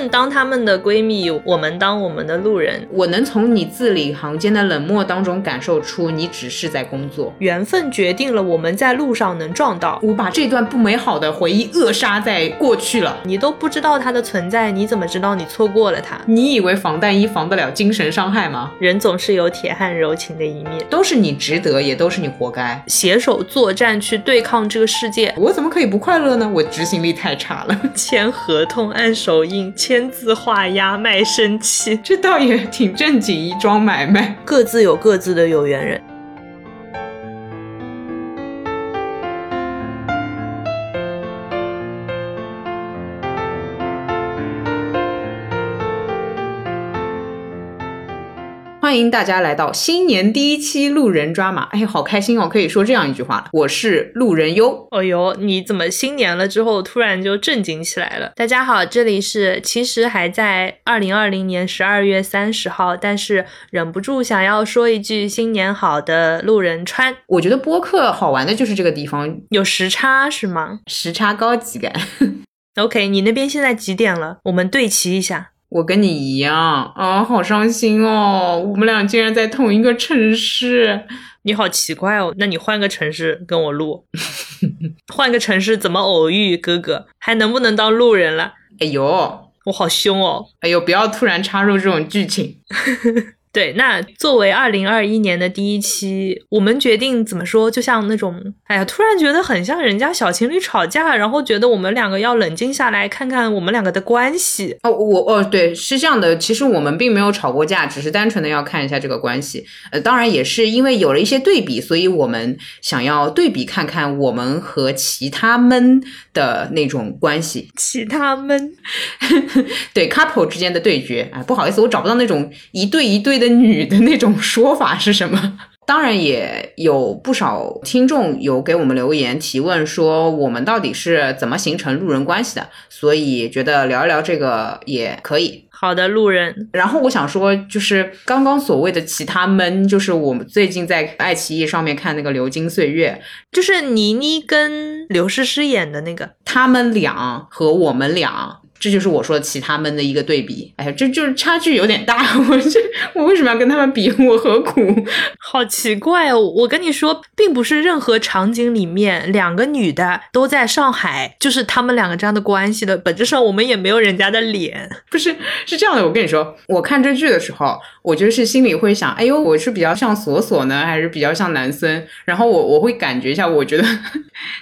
们当他们的闺蜜，我们当我们的路人。我能从你字里行间的冷漠当中感受出，你只是在工作。缘分决定了我们在路上能撞到。我把这段不美好的回忆扼杀在过去了。你都不知道它的存在，你怎么知道你错过了它？你以为防弹衣防得了精神伤害吗？人总是有铁汉柔情的一面，都是你值得，也都是你活该。携手作战去对抗这个世界，我怎么可以不快乐呢？我执行力太差了。签合同、按手印、签字画押、卖身契，这倒也挺正经一桩买卖。各自有各自的有缘人。欢迎大家来到新年第一期路人抓马，哎，好开心哦！可以说这样一句话，我是路人优。哦呦，你怎么新年了之后突然就正经起来了？大家好，这里是其实还在二零二零年十二月三十号，但是忍不住想要说一句新年好的路人川。我觉得播客好玩的就是这个地方有时差是吗？时差高级感。OK，你那边现在几点了？我们对齐一下。我跟你一样啊，好伤心哦！我们俩竟然在同一个城市，你好奇怪哦。那你换个城市跟我录，换个城市怎么偶遇？哥哥还能不能当路人了？哎呦，我好凶哦！哎呦，不要突然插入这种剧情。对，那作为二零二一年的第一期，我们决定怎么说？就像那种，哎呀，突然觉得很像人家小情侣吵架，然后觉得我们两个要冷静下来，看看我们两个的关系。哦，我哦，对，是这样的，其实我们并没有吵过架，只是单纯的要看一下这个关系。呃，当然也是因为有了一些对比，所以我们想要对比看看我们和其他们的那种关系。其他们，对 couple 之间的对决。哎，不好意思，我找不到那种一对一对的。女的那种说法是什么？当然也有不少听众有给我们留言提问，说我们到底是怎么形成路人关系的，所以觉得聊一聊这个也可以。好的，路人。然后我想说，就是刚刚所谓的其他们，就是我们最近在爱奇艺上面看那个《流金岁月》，就是倪妮跟刘诗诗演的那个，他们俩和我们俩。这就是我说其他们的一个对比，哎呀，这就是差距有点大。我这我为什么要跟他们比？我何苦？好奇怪哦！我跟你说，并不是任何场景里面两个女的都在上海，就是他们两个这样的关系的。本质上我们也没有人家的脸。不是，是这样的。我跟你说，我看这剧的时候，我觉得是心里会想，哎呦，我是比较像索索呢，还是比较像南森？然后我我会感觉一下，我觉得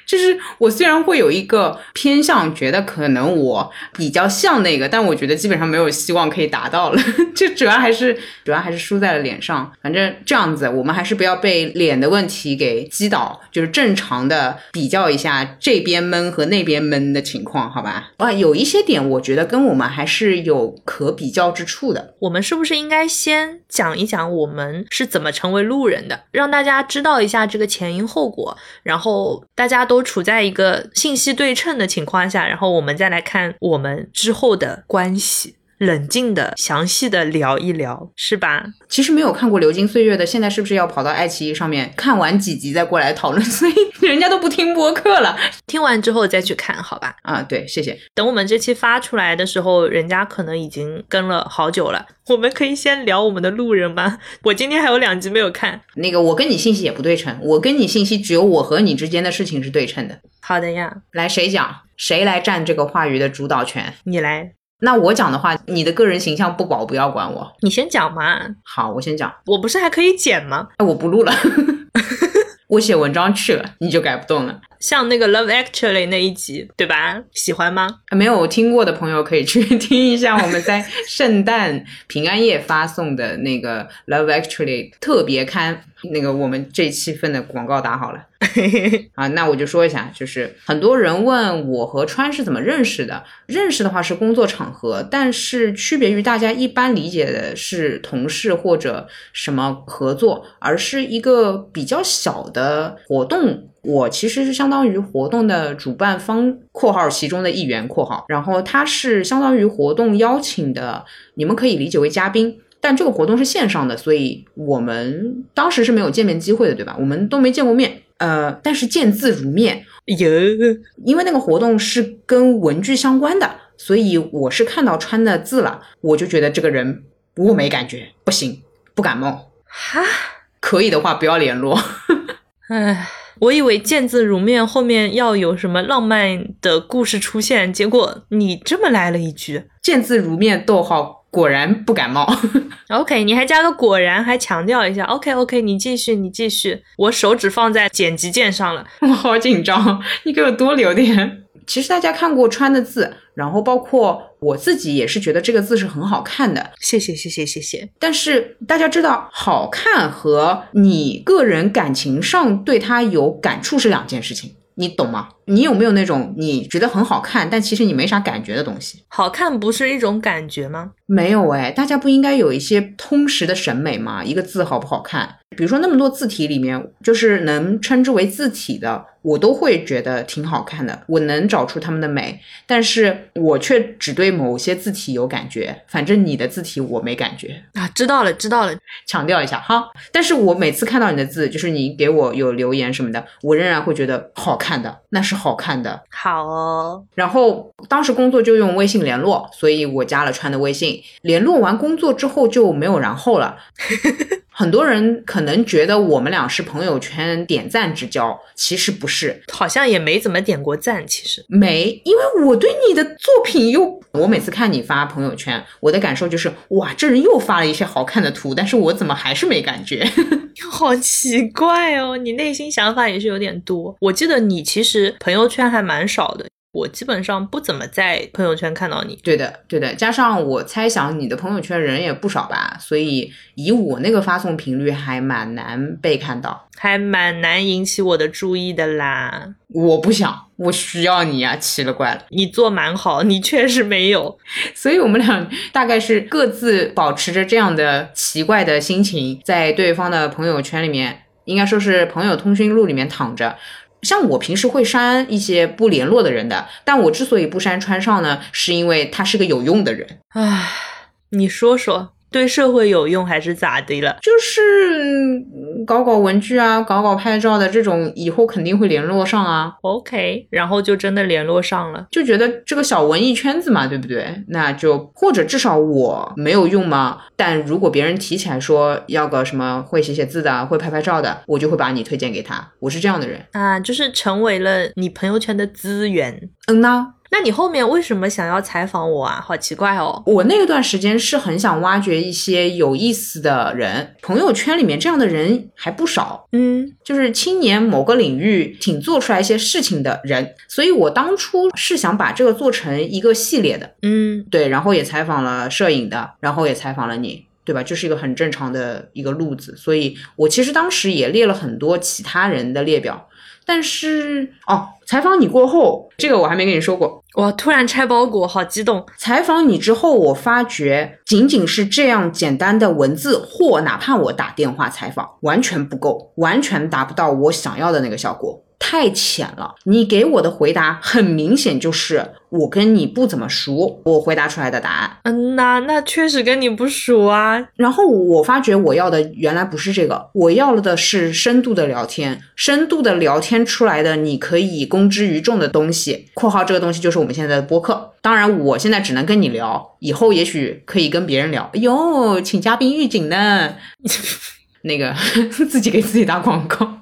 就是我虽然会有一个偏向，觉得可能我比。比较像那个，但我觉得基本上没有希望可以达到了。就主要还是主要还是输在了脸上。反正这样子，我们还是不要被脸的问题给击倒，就是正常的比较一下这边闷和那边闷的情况，好吧？啊，有一些点我觉得跟我们还是有可比较之处的。我们是不是应该先讲一讲我们是怎么成为路人的，让大家知道一下这个前因后果，然后大家都处在一个信息对称的情况下，然后我们再来看我们。之后的关系，冷静的、详细的聊一聊，是吧？其实没有看过《流金岁月》的，现在是不是要跑到爱奇艺上面看完几集再过来讨论？所以人家都不听播客了，听完之后再去看，好吧？啊，对，谢谢。等我们这期发出来的时候，人家可能已经跟了好久了。我们可以先聊我们的路人吗。我今天还有两集没有看。那个，我跟你信息也不对称，我跟你信息只有我和你之间的事情是对称的。好的呀，来谁讲？谁来占这个话语的主导权？你来。那我讲的话，你的个人形象不保，不要管我。你先讲嘛。好，我先讲。我不是还可以剪吗？哎，我不录了。我写文章去了，你就改不动了。像那个《Love Actually》那一集，对吧？喜欢吗？没有听过的朋友可以去 听一下我们在圣诞平安夜发送的那个《Love Actually》特别刊。那个我们这期份的广告打好了 啊，那我就说一下，就是很多人问我和川是怎么认识的。认识的话是工作场合，但是区别于大家一般理解的是同事或者什么合作，而是一个比较小的活动。我其实是相当于活动的主办方（括号其中的一员）（括号），然后他是相当于活动邀请的，你们可以理解为嘉宾。但这个活动是线上的，所以我们当时是没有见面机会的，对吧？我们都没见过面，呃，但是见字如面。有，因为那个活动是跟文具相关的。所以我是看到穿的字了，我就觉得这个人我没感觉，不行，不感冒。哈，可以的话不要联络。唉，我以为见字如面后面要有什么浪漫的故事出现，结果你这么来了一句见字如面，逗号，果然不感冒。OK，你还加个果然，还强调一下，OK OK，你继续，你继续，我手指放在剪辑键上了。我好紧张，你给我多留点。其实大家看过川的字，然后包括我自己也是觉得这个字是很好看的。谢谢谢谢谢谢。但是大家知道，好看和你个人感情上对它有感触是两件事情，你懂吗？你有没有那种你觉得很好看，但其实你没啥感觉的东西？好看不是一种感觉吗？没有哎，大家不应该有一些通识的审美吗？一个字好不好看？比如说那么多字体里面，就是能称之为字体的，我都会觉得挺好看的，我能找出它们的美，但是我却只对某些字体有感觉。反正你的字体我没感觉，啊，知道了知道了。强调一下哈。但是我每次看到你的字，就是你给我有留言什么的，我仍然会觉得好看的，那是好看的。好哦，然后当时工作就用微信联络，所以我加了川的微信。联络完工作之后就没有然后了。很多人可能觉得我们俩是朋友圈点赞之交，其实不是，好像也没怎么点过赞，其实。没，因为我对你的作品又，我每次看你发朋友圈，我的感受就是，哇，这人又发了一些好看的图，但是我怎么还是没感觉？好奇怪哦，你内心想法也是有点多。我记得你其实朋友圈还蛮少的，我基本上不怎么在朋友圈看到你。对的，对的，加上我猜想你的朋友圈人也不少吧，所以以我那个发送频率还蛮难被看到。还蛮难引起我的注意的啦。我不想，我需要你呀、奇了怪了。你做蛮好，你确实没有。所以我们俩大概是各自保持着这样的奇怪的心情，在对方的朋友圈里面，应该说是朋友通讯录里面躺着。像我平时会删一些不联络的人的，但我之所以不删川上呢，是因为他是个有用的人，唉，你说说，对社会有用还是咋的了？就是嗯搞搞文具啊，搞搞拍照的这种，以后肯定会联络上啊。OK，然后就真的联络上了。就觉得这个小文艺圈子嘛，对不对？那就或者至少我没有用嘛。但如果别人提起来说要个什么会写写字的、会拍拍照的，我就会把你推荐给他。我是这样的人。啊，就是成为了你朋友圈的资源。嗯呐，那你后面为什么想要采访我啊？好奇怪哦。我那段时间是很想挖掘一些有意思的人，朋友圈里面这样的人还不少。嗯，就是青年某个领域挺做出来一些事情的人，所以我当初是想把这个做成一个系列的。嗯，对，然后也采访了摄影的，然后也采访了你，对吧？就是一个很正常的一个路子，所以我其实当时也列了很多其他人的列表，但是哦，采访你过后，这个我还没跟你说过。我，突然拆包裹，好激动。采访你之后，我发觉仅仅是这样简单的文字，或哪怕我打电话采访，完全不够，完全达不到我想要的那个效果。太浅了，你给我的回答很明显就是我跟你不怎么熟，我回答出来的答案。嗯呐，那确实跟你不熟啊。然后我发觉我要的原来不是这个，我要了的是深度的聊天，深度的聊天出来的你可以公之于众的东西。（括号这个东西就是我们现在的播客。当然，我现在只能跟你聊，以后也许可以跟别人聊。哎呦，请嘉宾预警呢，那个 自己给自己打广告。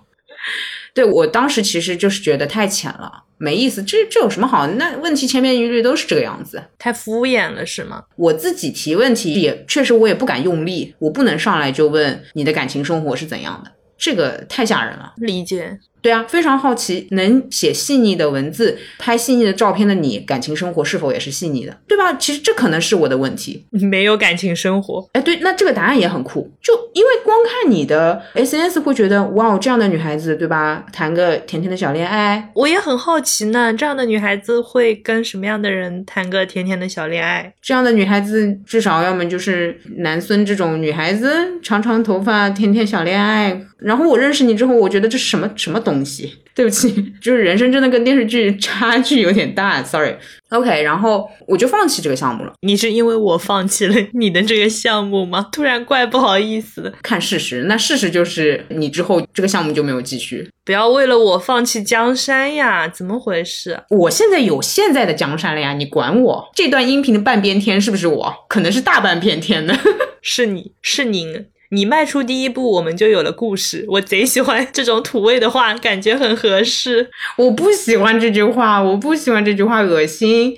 对我当时其实就是觉得太浅了，没意思。这这有什么好？那问题千篇一律都是这个样子。太敷衍了是吗？我自己提问题也确实我也不敢用力，我不能上来就问你的感情生活是怎样的，这个太吓人了。理解。对啊，非常好奇，能写细腻的文字、拍细腻的照片的你，感情生活是否也是细腻的，对吧？其实这可能是我的问题。没有感情生活，哎，对，那这个答案也很酷，就因为光看你的 SNS 会觉得，哇哦，这样的女孩子，对吧？谈个甜甜的小恋爱，我也很好奇呢。这样的女孩子会跟什么样的人谈个甜甜的小恋爱？这样的女孩子至少要么就是男孙这种女孩子，长长头发，甜甜小恋爱。然后我认识你之后，我觉得这是什么什么东西？对不起，就是人生真的跟电视剧差距有点大，sorry。OK，然后我就放弃这个项目了。你是因为我放弃了你的这个项目吗？突然怪不好意思的。看事实，那事实就是你之后这个项目就没有继续。不要为了我放弃江山呀！怎么回事？我现在有现在的江山了呀，你管我？这段音频的半边天是不是我？可能是大半片天呢。是你是您。你迈出第一步，我们就有了故事。我贼喜欢这种土味的话，感觉很合适。我不喜欢这句话，我不喜欢这句话，恶心。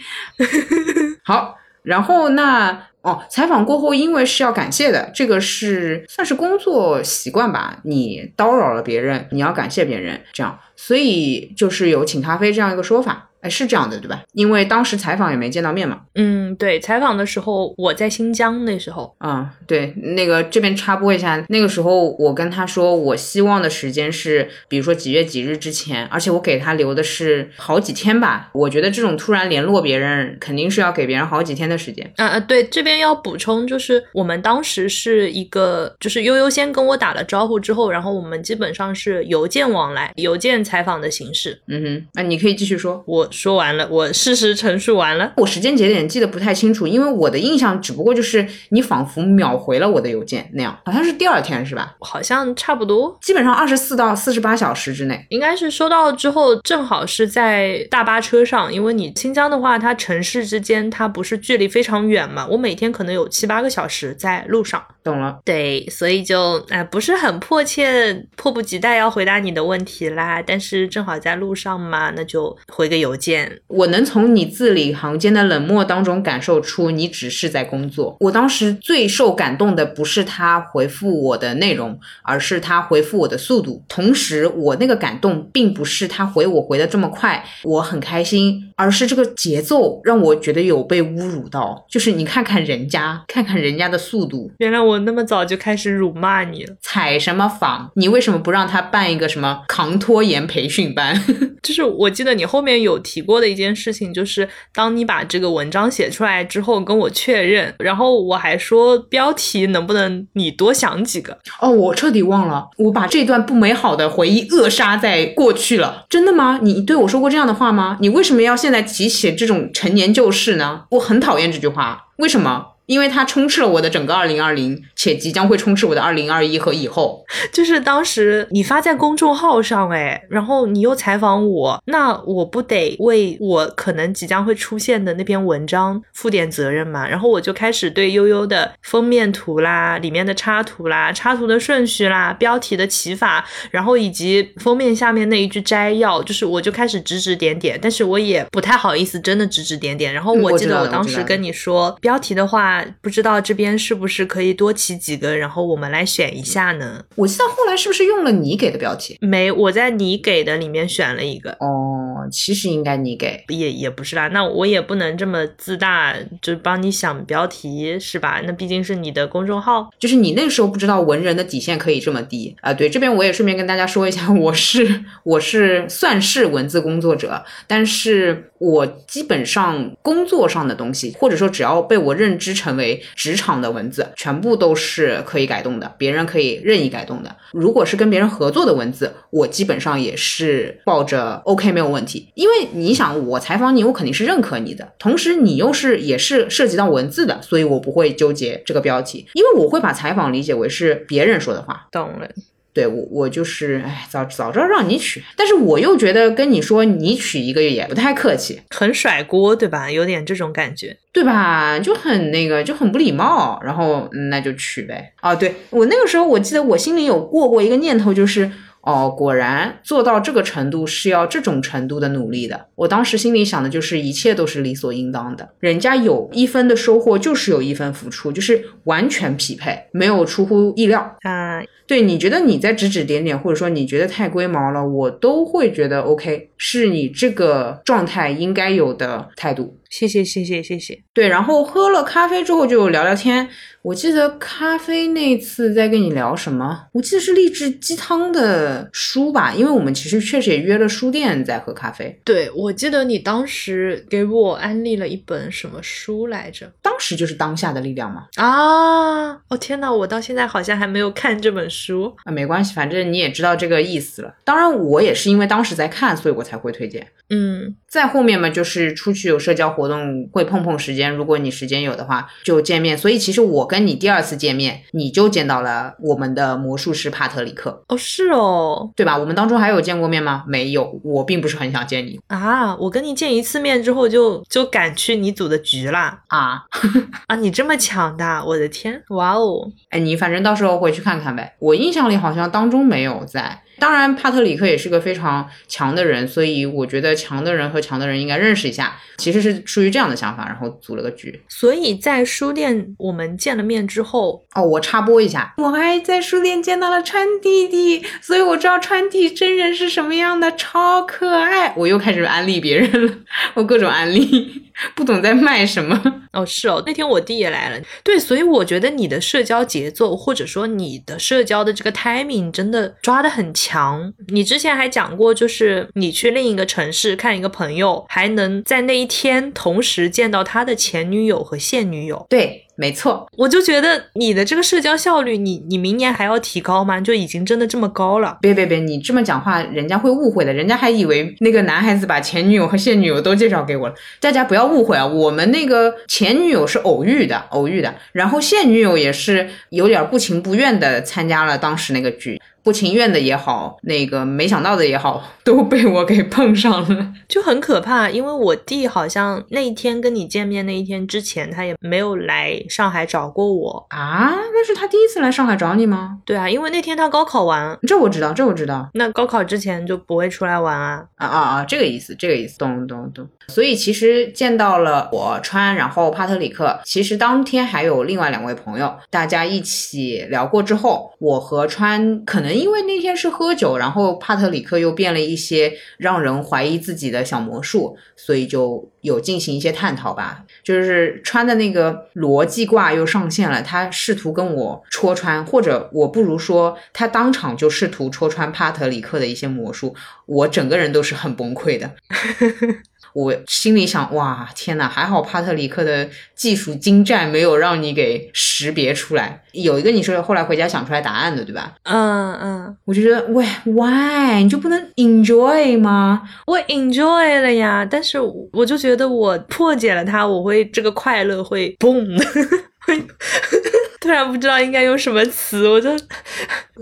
好，然后那哦，采访过后，因为是要感谢的，这个是算是工作习惯吧。你叨扰了别人，你要感谢别人，这样，所以就是有请咖啡这样一个说法。哎，是这样的，对吧？因为当时采访也没见到面嘛。嗯，对，采访的时候我在新疆，那时候啊，对，那个这边插播一下，那个时候我跟他说，我希望的时间是，比如说几月几日之前，而且我给他留的是好几天吧。我觉得这种突然联络别人，肯定是要给别人好几天的时间。啊啊，对，这边要补充，就是我们当时是一个，就是悠悠先跟我打了招呼之后，然后我们基本上是邮件往来，邮件采访的形式。嗯哼，那你可以继续说，我。说完了，我事实陈述完了。我时间节点记得不太清楚，因为我的印象只不过就是你仿佛秒回了我的邮件那样，好像是第二天是吧？好像差不多，基本上二十四到四十八小时之内，应该是收到之后正好是在大巴车上，因为你新疆的话，它城市之间它不是距离非常远嘛，我每天可能有七八个小时在路上。懂了，对，所以就哎不是很迫切、迫不及待要回答你的问题啦，但是正好在路上嘛，那就回个邮件。我能从你字里行间的冷漠当中感受出你只是在工作。我当时最受感动的不是他回复我的内容，而是他回复我的速度。同时，我那个感动并不是他回我回的这么快，我很开心，而是这个节奏让我觉得有被侮辱到。就是你看看人家，看看人家的速度，原来我。我那么早就开始辱骂你了，采什么访？你为什么不让他办一个什么抗拖延培训班？就是我记得你后面有提过的一件事情，就是当你把这个文章写出来之后，跟我确认，然后我还说标题能不能你多想几个？哦，我彻底忘了，我把这段不美好的回忆扼杀在过去了。真的吗？你对我说过这样的话吗？你为什么要现在提起这种陈年旧事呢？我很讨厌这句话，为什么？因为它充斥了我的整个二零二零，且即将会充斥我的二零二一和以后。就是当时你发在公众号上，哎，然后你又采访我，那我不得为我可能即将会出现的那篇文章负点责任嘛？然后我就开始对悠悠的封面图啦、里面的插图啦、插图的顺序啦、标题的起法，然后以及封面下面那一句摘要，就是我就开始指指点点，但是我也不太好意思真的指指点点。然后我记得我当时跟你说标题的话。不知道这边是不是可以多起几个，然后我们来选一下呢？我记得后来是不是用了你给的标题？没，我在你给的里面选了一个。哦，其实应该你给，也也不是啦。那我也不能这么自大，就帮你想标题是吧？那毕竟是你的公众号，就是你那个时候不知道文人的底线可以这么低啊。对，这边我也顺便跟大家说一下，我是我是算是文字工作者，但是我基本上工作上的东西，或者说只要被我认知成。为职场的文字全部都是可以改动的，别人可以任意改动的。如果是跟别人合作的文字，我基本上也是抱着 OK 没有问题。因为你想，我采访你，我肯定是认可你的，同时你又是也是涉及到文字的，所以我不会纠结这个标题，因为我会把采访理解为是别人说的话。懂了。对我，我就是，哎，早早知道让你娶，但是我又觉得跟你说你娶一个也不太客气，很甩锅，对吧？有点这种感觉，对吧？就很那个，就很不礼貌。然后那就娶呗。哦，对我那个时候，我记得我心里有过过一个念头，就是。哦，果然做到这个程度是要这种程度的努力的。我当时心里想的就是一切都是理所应当的，人家有一分的收获就是有一分付出，就是完全匹配，没有出乎意料啊。对你觉得你在指指点点，或者说你觉得太龟毛了，我都会觉得 OK，是你这个状态应该有的态度。谢谢谢谢谢谢。对，然后喝了咖啡之后就聊聊天。我记得咖啡那次在跟你聊什么？我记得是励志鸡汤的书吧，因为我们其实确实也约了书店在喝咖啡。对，我记得你当时给我安利了一本什么书来着？当时就是当下的力量嘛。啊，哦天呐，我到现在好像还没有看这本书。啊，没关系，反正你也知道这个意思了。当然，我也是因为当时在看，所以我才会推荐。嗯，再后面嘛，就是出去有社交活动会碰碰时间，如果你时间有的话就见面。所以其实我跟你第二次见面，你就见到了我们的魔术师帕特里克，哦是哦，对吧？我们当中还有见过面吗？没有，我并不是很想见你啊，我跟你见一次面之后就就赶去你组的局啦。啊。啊，你这么强大，我的天，哇哦！哎，你反正到时候回去看看呗。我印象里好像当中没有在。当然，帕特里克也是个非常强的人，所以我觉得强的人和强的人应该认识一下。其实是出于这样的想法，然后组了个局。所以在书店我们见了面之后，哦，我插播一下，我还在书店见到了川弟弟，所以我知道川弟真人是什么样的，超可爱。我又开始安利别人了，我各种安利，不懂在卖什么。哦，是哦，那天我弟也来了，对，所以我觉得你的社交节奏，或者说你的社交的这个 timing 真的抓得很强。你之前还讲过，就是你去另一个城市看一个朋友，还能在那一天同时见到他的前女友和现女友。对，没错，我就觉得你的这个社交效率，你你明年还要提高吗？就已经真的这么高了？别别别，你这么讲话，人家会误会的，人家还以为那个男孩子把前女友和现女友都介绍给我了。大家不要误会啊，我们那个前女友是偶遇的，偶遇的，然后现女友也是有点不情不愿的参加了当时那个剧。不情愿的也好，那个没想到的也好，都被我给碰上了，就很可怕。因为我弟好像那一天跟你见面那一天之前，他也没有来上海找过我啊。那是他第一次来上海找你吗？对啊，因为那天他高考完，这我知道，这我知道。那高考之前就不会出来玩啊？啊啊啊！这个意思，这个意思，懂懂懂。所以其实见到了我川，然后帕特里克，其实当天还有另外两位朋友，大家一起聊过之后，我和川可能因为那天是喝酒，然后帕特里克又变了一些让人怀疑自己的小魔术，所以就有进行一些探讨吧。就是穿的那个逻辑卦又上线了，他试图跟我戳穿，或者我不如说他当场就试图戳穿帕特里克的一些魔术，我整个人都是很崩溃的。我心里想，哇，天呐，还好帕特里克的技术精湛，没有让你给识别出来。有一个你是后来回家想出来答案的，对吧？嗯嗯，我就觉得，喂，why 你就不能 enjoy 吗？我 enjoy 了呀，但是我就觉得我破解了它，我会这个快乐会嘣。突然不知道应该用什么词，我就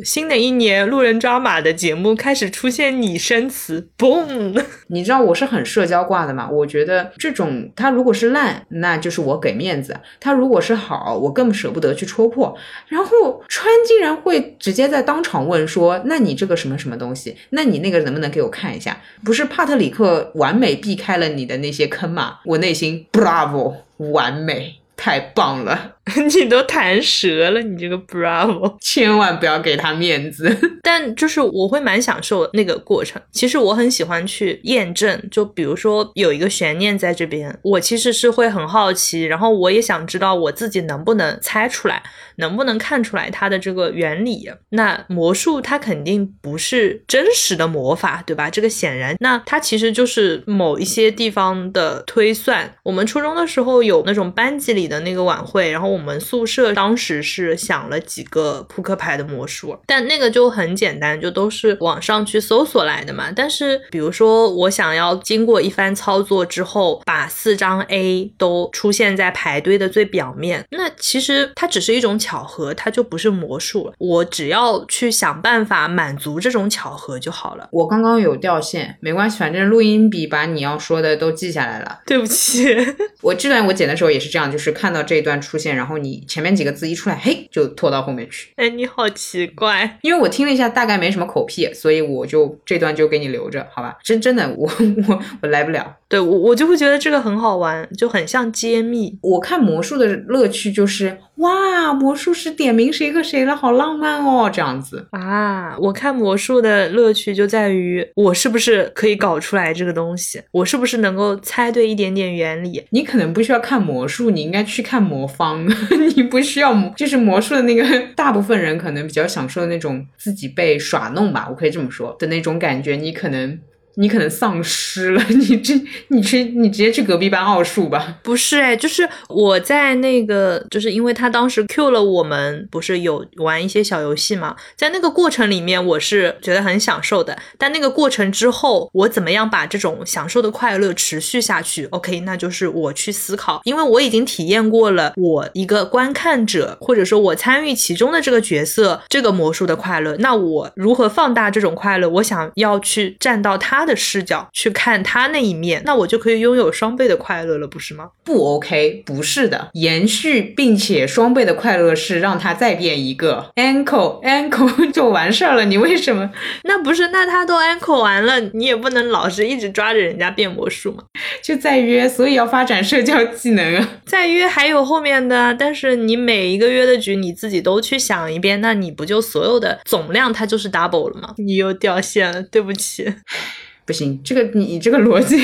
新的一年路人抓马的节目开始出现拟声词，，boom！！你知道我是很社交挂的嘛？我觉得这种他如果是烂，那就是我给面子；他如果是好，我更舍不得去戳破。然后川竟然会直接在当场问说：“那你这个什么什么东西？那你那个能不能给我看一下？”不是帕特里克完美避开了你的那些坑嘛？我内心 bravo，完美。太棒了，你都弹舌了，你这个 bravo，千万不要给他面子。但就是我会蛮享受那个过程。其实我很喜欢去验证，就比如说有一个悬念在这边，我其实是会很好奇，然后我也想知道我自己能不能猜出来，能不能看出来它的这个原理。那魔术它肯定不是真实的魔法，对吧？这个显然，那它其实就是某一些地方的推算。我们初中的时候有那种班级里。的那个晚会，然后我们宿舍当时是想了几个扑克牌的魔术，但那个就很简单，就都是网上去搜索来的嘛。但是比如说我想要经过一番操作之后，把四张 A 都出现在牌堆的最表面，那其实它只是一种巧合，它就不是魔术了。我只要去想办法满足这种巧合就好了。我刚刚有掉线，没关系，反正录音笔把你要说的都记下来了。对不起，我这段我剪的时候也是这样，就是。看到这一段出现，然后你前面几个字一出来，嘿，就拖到后面去。哎，你好奇怪，因为我听了一下，大概没什么口癖，所以我就这段就给你留着，好吧？真真的，我 我我来不了。对我我就会觉得这个很好玩，就很像揭秘。我看魔术的乐趣就是，哇，魔术师点名谁和谁了，好浪漫哦，这样子。啊，我看魔术的乐趣就在于我是不是可以搞出来这个东西，我是不是能够猜对一点点原理。你可能不需要看魔术，你应该去看魔方。你不需要魔，就是魔术的那个大部分人可能比较享受那种自己被耍弄吧，我可以这么说的那种感觉。你可能你可能丧失了，你这你去你直接去隔壁班奥数吧。不是哎，就是我在那个，就是因为他当时 Q 了我们，不是有玩一些小游戏嘛，在那个过程里面，我是觉得很享受的。但那个过程之后，我怎么样把这种享受的快乐持续下去？OK，那就是我去思考，因为我已经体验过了，我一个观看者或者说我参与其中的这个角色，这个魔术的快乐，那我如何放大这种快乐？我想要去站到他的视角去看他那一面，那我就可以拥有双倍的快乐了，不是吗？不 OK，不是的，延续并且双倍的快乐是让他再变一个 ankle ankle 就完事儿了。你为什么那不是，那他都 ankle 完了，你也不能老是一直抓着人家变魔术嘛。就在约？所以要发展社交技能啊。再约还有后面的，但是你每一个约的局你自己都去想一遍，那你不就所有的总量它就是 double 了吗？你又掉线了，对不起。不行，这个你这个逻辑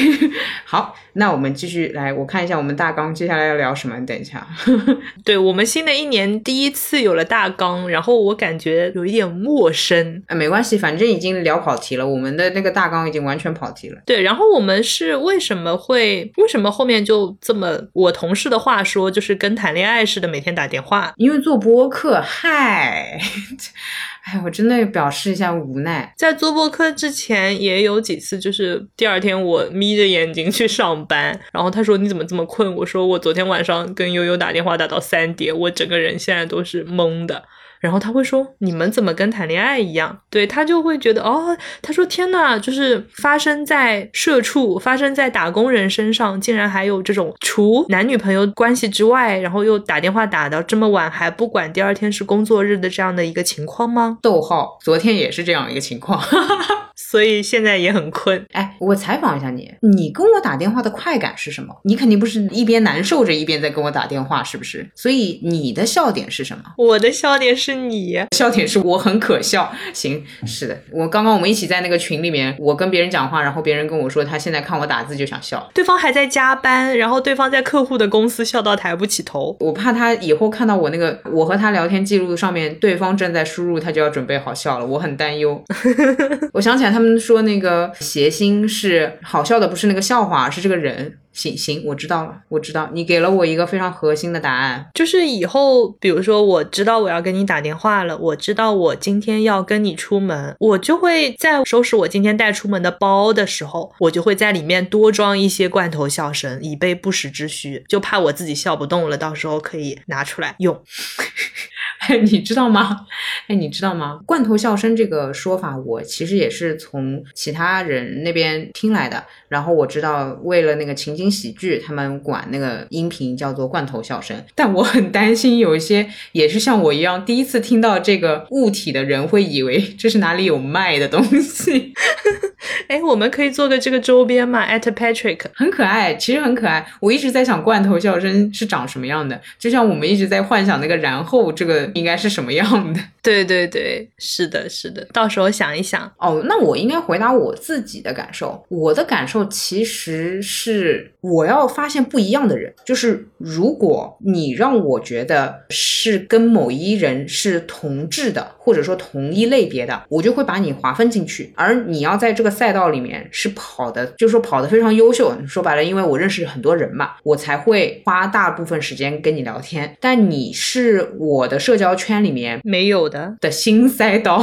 好，那我们继续来，我看一下我们大纲接下来要聊什么。等一下，对我们新的一年第一次有了大纲，然后我感觉有一点陌生。啊，没关系，反正已经聊跑题了，我们的那个大纲已经完全跑题了。对，然后我们是为什么会为什么后面就这么？我同事的话说，就是跟谈恋爱似的，每天打电话。因为做播客，嗨，哎，我真的表示一下无奈。在做播客之前，也有几次，就是第二天我眯着眼睛去上班，然后他说你怎么这么困？我说我昨天晚上跟悠悠打电话打到三点，我整个人现在都是懵的。然后他会说：“你们怎么跟谈恋爱一样？”对他就会觉得哦，他说：“天呐，就是发生在社畜、发生在打工人身上，竟然还有这种除男女朋友关系之外，然后又打电话打到这么晚，还不管第二天是工作日的这样的一个情况吗？”逗号，昨天也是这样一个情况，所以现在也很困。哎，我采访一下你，你跟我打电话的快感是什么？你肯定不是一边难受着一边在跟我打电话，是不是？所以你的笑点是什么？我的笑点是你，笑点是我很可笑。行，是的，我刚刚我们一起在那个群里面，我跟别人讲话，然后别人跟我说他现在看我打字就想笑，对方还在加班，然后对方在客户的公司笑到抬不起头。我怕他以后看到我那个我和他聊天记录上面对方正在输入，他就要准备好笑了，我很担忧。我想起来他们说那个谐星是好笑的，不是那个笑话，是这个人。行行，我知道了，我知道你给了我一个非常核心的答案，就是以后，比如说我知道我要跟你打电话了，我知道我今天要跟你出门，我就会在收拾我今天带出门的包的时候，我就会在里面多装一些罐头笑声，以备不时之需，就怕我自己笑不动了，到时候可以拿出来用。哎，你知道吗？哎，你知道吗？罐头笑声这个说法，我其实也是从其他人那边听来的。然后我知道，为了那个情景喜剧，他们管那个音频叫做罐头笑声。但我很担心，有一些也是像我一样第一次听到这个物体的人，会以为这是哪里有卖的东西。哎，我们可以做个这个周边嘛？at Patrick 很可爱，其实很可爱。我一直在想罐头笑声是长什么样的，就像我们一直在幻想那个然后这个应该是什么样的。对对对，是的，是的，到时候想一想。哦，那我应该回答我自己的感受。我的感受其实是我要发现不一样的人，就是如果你让我觉得是跟某一人是同质的，或者说同一类别的，我就会把你划分进去。而你要在这个赛道里面是跑的，就是说跑的非常优秀。说白了，因为我认识很多人嘛，我才会花大部分时间跟你聊天。但你是我的社交圈里面没有的。的新赛道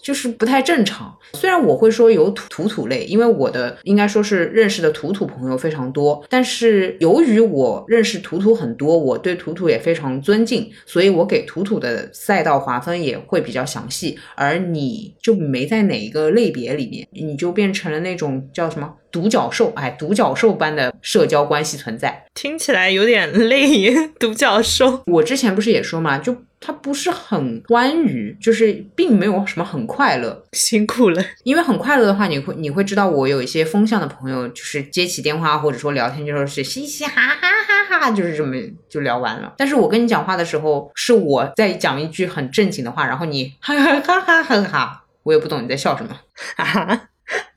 就是不太正常。虽然我会说有土土土类，因为我的应该说是认识的土土朋友非常多，但是由于我认识土土很多，我对土土也非常尊敬，所以我给土土的赛道划分也会比较详细。而你就没在哪一个类别里面，你就变成了那种叫什么独角兽，哎，独角兽般的社交关系存在，听起来有点 累。独角兽，我之前不是也说嘛，就。它不是很欢愉，就是并没有什么很快乐。辛苦了，因为很快乐的话，你会你会知道我有一些风向的朋友，就是接起电话或者说聊天，就说是嘻嘻哈哈哈哈，就是这么就聊完了。但是我跟你讲话的时候，是我在讲一句很正经的话，然后你 哈哈哈哈哈哈，我也不懂你在笑什么。啊，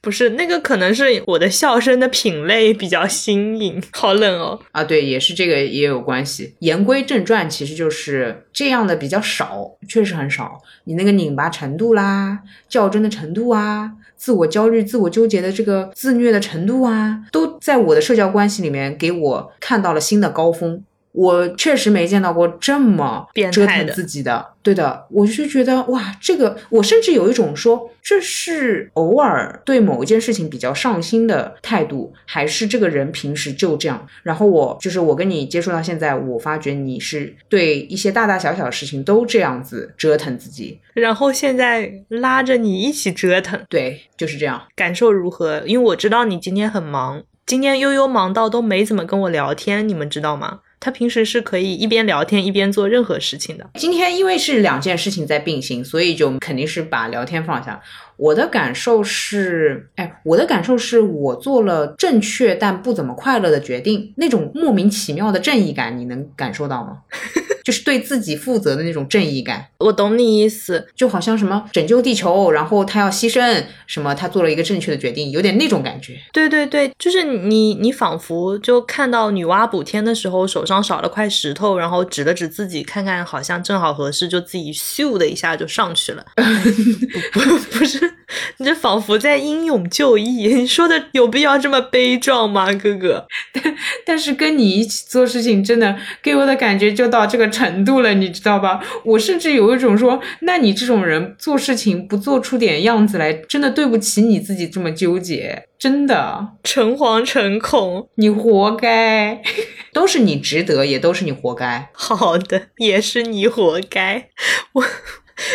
不是那个，可能是我的笑声的品类比较新颖。好冷哦，啊，对，也是这个也有关系。言归正传，其实就是这样的比较少，确实很少。你那个拧巴程度啦，较真的程度啊，自我焦虑、自我纠结的这个自虐的程度啊，都在我的社交关系里面给我看到了新的高峰。我确实没见到过这么折腾自己的，对的，我就觉得哇，这个我甚至有一种说这是偶尔对某一件事情比较上心的态度，还是这个人平时就这样。然后我就是我跟你接触到现在，我发觉你是对一些大大小小的事情都这样子折腾自己，然后现在拉着你一起折腾，对，就是这样。感受如何？因为我知道你今天很忙，今天悠悠忙到都没怎么跟我聊天，你们知道吗？他平时是可以一边聊天一边做任何事情的。今天因为是两件事情在并行，所以就肯定是把聊天放下。我的感受是，哎，我的感受是我做了正确但不怎么快乐的决定，那种莫名其妙的正义感，你能感受到吗？就是对自己负责的那种正义感。我懂你意思，就好像什么拯救地球，然后他要牺牲什么，他做了一个正确的决定，有点那种感觉。对对对，就是你，你仿佛就看到女娲补天的时候，手上少了块石头，然后指了指自己，看看好像正好合适，就自己咻的一下就上去了。不不是。你这仿佛在英勇就义，你说的有必要这么悲壮吗，哥哥？但 但是跟你一起做事情，真的给我的感觉就到这个程度了，你知道吧？我甚至有一种说，那你这种人做事情不做出点样子来，真的对不起你自己这么纠结，真的诚惶诚恐，你活该，都是你值得，也都是你活该。好的，也是你活该，我。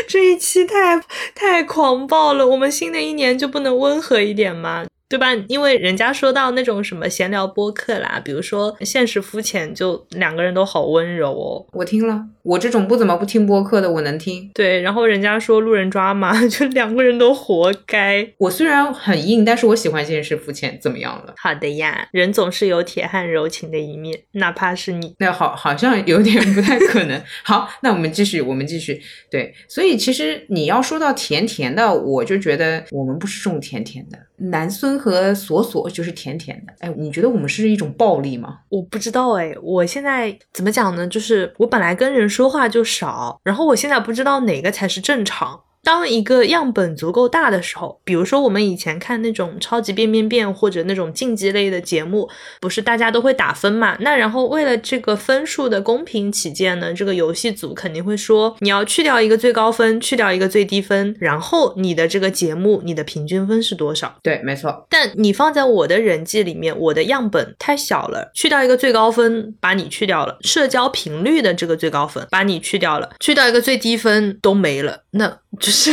这一期太太狂暴了，我们新的一年就不能温和一点吗？对吧？因为人家说到那种什么闲聊播客啦，比如说现实肤浅，就两个人都好温柔哦。我听了，我这种不怎么不听播客的，我能听。对，然后人家说路人抓马，就两个人都活该。我虽然很硬，但是我喜欢现实肤浅，怎么样了？好的呀，人总是有铁汉柔情的一面，哪怕是你。那好，好像有点不太可能。好，那我们继续，我们继续。对，所以其实你要说到甜甜的，我就觉得我们不是种甜甜的。南孙和锁锁就是甜甜的，哎，你觉得我们是一种暴力吗？我不知道哎，我现在怎么讲呢？就是我本来跟人说话就少，然后我现在不知道哪个才是正常。当一个样本足够大的时候，比如说我们以前看那种超级变变变或者那种竞技类的节目，不是大家都会打分嘛？那然后为了这个分数的公平起见呢，这个游戏组肯定会说，你要去掉一个最高分，去掉一个最低分，然后你的这个节目你的平均分是多少？对，没错。但你放在我的人际里面，我的样本太小了，去掉一个最高分，把你去掉了；社交频率的这个最高分，把你去掉了；去掉一个最低分都没了，那。就是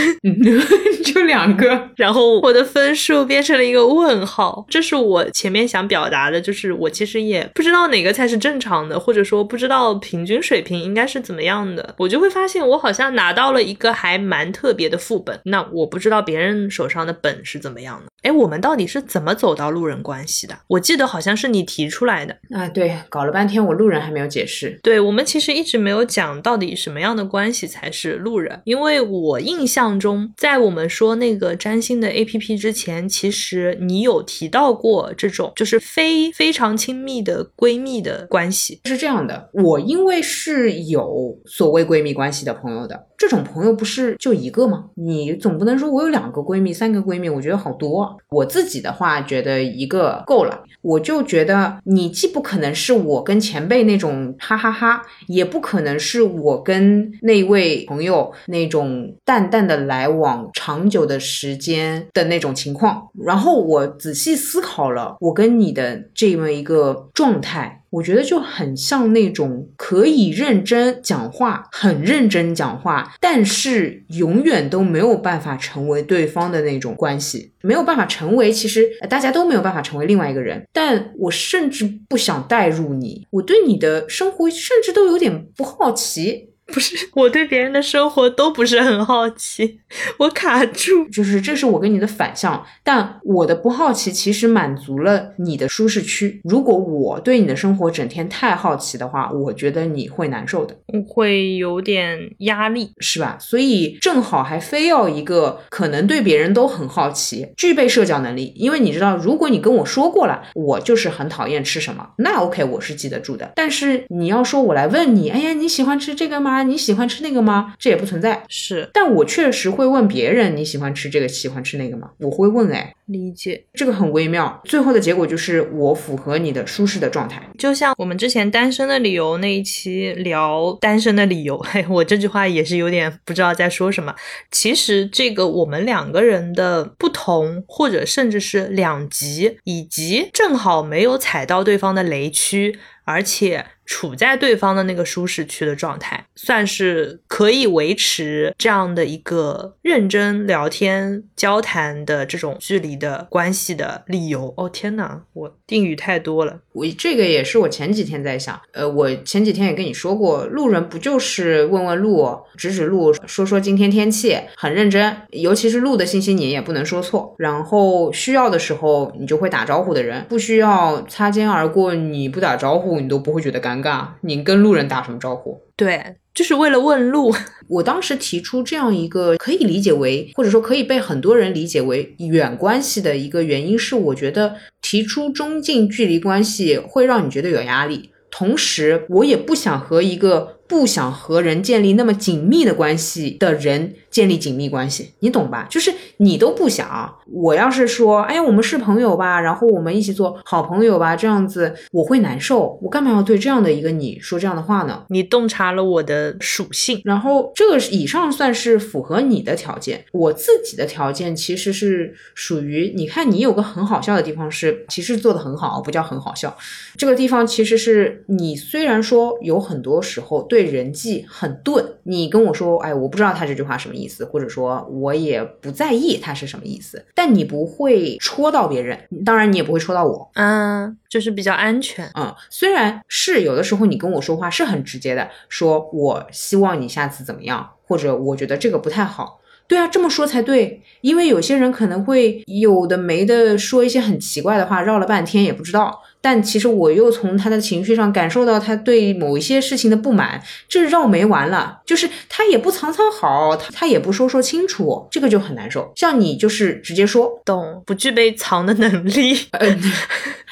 就两个，然后我的分数变成了一个问号。这是我前面想表达的，就是我其实也不知道哪个才是正常的，或者说不知道平均水平应该是怎么样的。我就会发现，我好像拿到了一个还蛮特别的副本，那我不知道别人手上的本是怎么样的。哎，我们到底是怎么走到路人关系的？我记得好像是你提出来的啊。对，搞了半天，我路人还没有解释。对我们其实一直没有讲到底什么样的关系才是路人，因为我印象中，在我们说那个占星的 A P P 之前，其实你有提到过这种就是非非常亲密的闺蜜的关系。是这样的，我因为是有所谓闺蜜关系的朋友的。这种朋友不是就一个吗？你总不能说我有两个闺蜜、三个闺蜜，我觉得好多。我自己的话，觉得一个够了。我就觉得你既不可能是我跟前辈那种哈哈哈，也不可能是我跟那位朋友那种淡淡的来往、长久的时间的那种情况。然后我仔细思考了，我跟你的这么一个状态。我觉得就很像那种可以认真讲话、很认真讲话，但是永远都没有办法成为对方的那种关系，没有办法成为。其实大家都没有办法成为另外一个人，但我甚至不想带入你，我对你的生活甚至都有点不好奇。不是，我对别人的生活都不是很好奇，我卡住。就是这是我跟你的反向，但我的不好奇其实满足了你的舒适区。如果我对你的生活整天太好奇的话，我觉得你会难受的，会有点压力，是吧？所以正好还非要一个可能对别人都很好奇，具备社交能力。因为你知道，如果你跟我说过了，我就是很讨厌吃什么，那 OK，我是记得住的。但是你要说我来问你，哎呀，你喜欢吃这个吗？你喜欢吃那个吗？这也不存在。是，但我确实会问别人，你喜欢吃这个，喜欢吃那个吗？我会问，哎，理解，这个很微妙。最后的结果就是我符合你的舒适的状态。就像我们之前单身的理由那一期聊单身的理由，嘿，我这句话也是有点不知道在说什么。其实这个我们两个人的不同，或者甚至是两极，以及正好没有踩到对方的雷区，而且。处在对方的那个舒适区的状态，算是可以维持这样的一个认真聊天、交谈的这种距离的关系的理由。哦天哪，我定语太多了。我这个也是我前几天在想，呃，我前几天也跟你说过，路人不就是问问路、指指路、说说今天天气，很认真。尤其是路的信息你也不能说错，然后需要的时候你就会打招呼的人，不需要擦肩而过，你不打招呼你都不会觉得尴。尬，你跟路人打什么招呼？对，就是为了问路。我当时提出这样一个可以理解为，或者说可以被很多人理解为远关系的一个原因，是我觉得提出中近距离关系会让你觉得有压力，同时我也不想和一个。不想和人建立那么紧密的关系的人建立紧密关系，你懂吧？就是你都不想。我要是说，哎呀，我们是朋友吧，然后我们一起做好朋友吧，这样子我会难受。我干嘛要对这样的一个你说这样的话呢？你洞察了我的属性，然后这个以上算是符合你的条件。我自己的条件其实是属于，你看你有个很好笑的地方是，其实做的很好，不叫很好笑。这个地方其实是你虽然说有很多时候对。人际很钝，你跟我说，哎，我不知道他这句话什么意思，或者说我也不在意他是什么意思，但你不会戳到别人，当然你也不会戳到我，嗯，就是比较安全，嗯，虽然是有的时候你跟我说话是很直接的，说我希望你下次怎么样，或者我觉得这个不太好，对啊，这么说才对，因为有些人可能会有的没的说一些很奇怪的话，绕了半天也不知道。但其实我又从他的情绪上感受到他对某一些事情的不满，这绕没完了。就是他也不藏藏好，他他也不说说清楚，这个就很难受。像你就是直接说，懂，不具备藏的能力。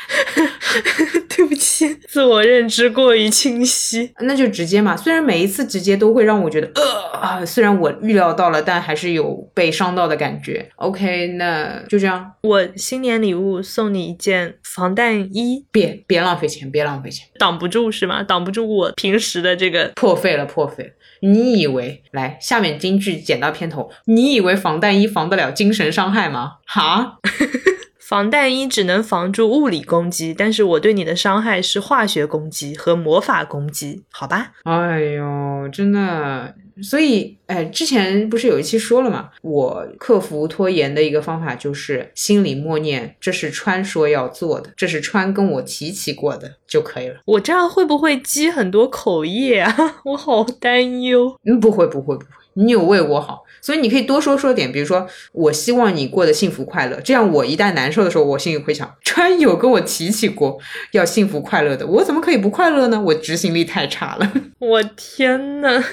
对不起，自我认知过于清晰，那就直接嘛。虽然每一次直接都会让我觉得呃啊，虽然我预料到了，但还是有被伤到的感觉。OK，那就这样。我新年礼物送你一件防弹衣，别别浪费钱，别浪费钱，挡不住是吗？挡不住我平时的这个破费了，破费。你以为来下面京剧剪到片头？你以为防弹衣防得了精神伤害吗？哈？防弹衣只能防住物理攻击，但是我对你的伤害是化学攻击和魔法攻击，好吧？哎呦，真的，所以，哎，之前不是有一期说了嘛？我克服拖延的一个方法就是心里默念，这是川说要做的，这是川跟我提起过的就可以了。我这样会不会积很多口业啊？我好担忧。嗯，不会，不会，不会，你有为我好。所以你可以多说说点，比如说我希望你过得幸福快乐，这样我一旦难受的时候，我心里会想，川有跟我提起过要幸福快乐的，我怎么可以不快乐呢？我执行力太差了。我天呐，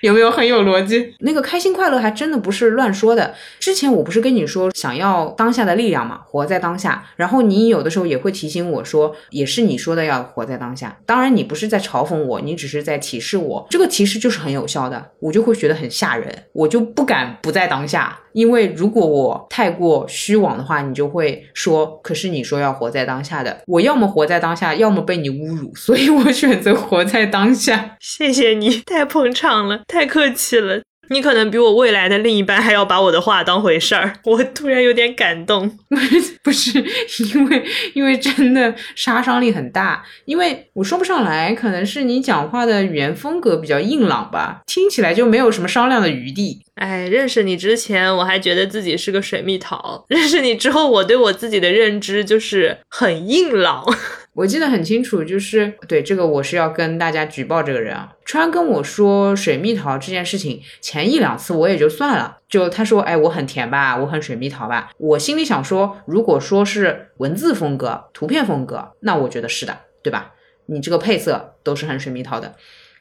有没有很有逻辑？那个开心快乐还真的不是乱说的。之前我不是跟你说想要当下的力量嘛，活在当下。然后你有的时候也会提醒我说，也是你说的要活在当下。当然你不是在嘲讽我，你只是在提示我，这个提示就是很有效的，我就会觉得很吓人，我就不敢。不在当下，因为如果我太过虚妄的话，你就会说，可是你说要活在当下的，我要么活在当下，要么被你侮辱，所以我选择活在当下。谢谢你，太捧场了，太客气了。你可能比我未来的另一半还要把我的话当回事儿，我突然有点感动。不是因为，因为真的杀伤力很大。因为我说不上来，可能是你讲话的语言风格比较硬朗吧，听起来就没有什么商量的余地。哎，认识你之前，我还觉得自己是个水蜜桃；认识你之后，我对我自己的认知就是很硬朗。我记得很清楚，就是对这个我是要跟大家举报这个人啊。川跟我说水蜜桃这件事情，前一两次我也就算了，就他说，哎，我很甜吧，我很水蜜桃吧，我心里想说，如果说是文字风格、图片风格，那我觉得是的，对吧？你这个配色都是很水蜜桃的。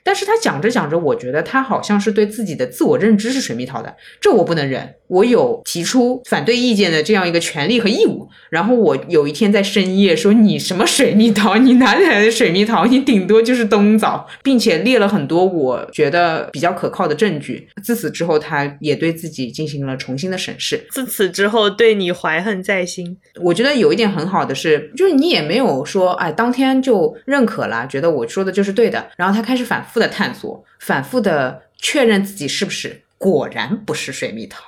但是他讲着讲着，我觉得他好像是对自己的自我认知是水蜜桃的，这我不能忍，我有提出反对意见的这样一个权利和义务。然后我有一天在深夜说你什么水蜜桃，你哪里来的水蜜桃？你顶多就是冬枣，并且列了很多我觉得比较可靠的证据。自此之后，他也对自己进行了重新的审视。自此之后，对你怀恨在心。我觉得有一点很好的是，就是你也没有说哎当天就认可了，觉得我说的就是对的。然后他开始反复的探索，反复的确认自己是不是，果然不是水蜜桃，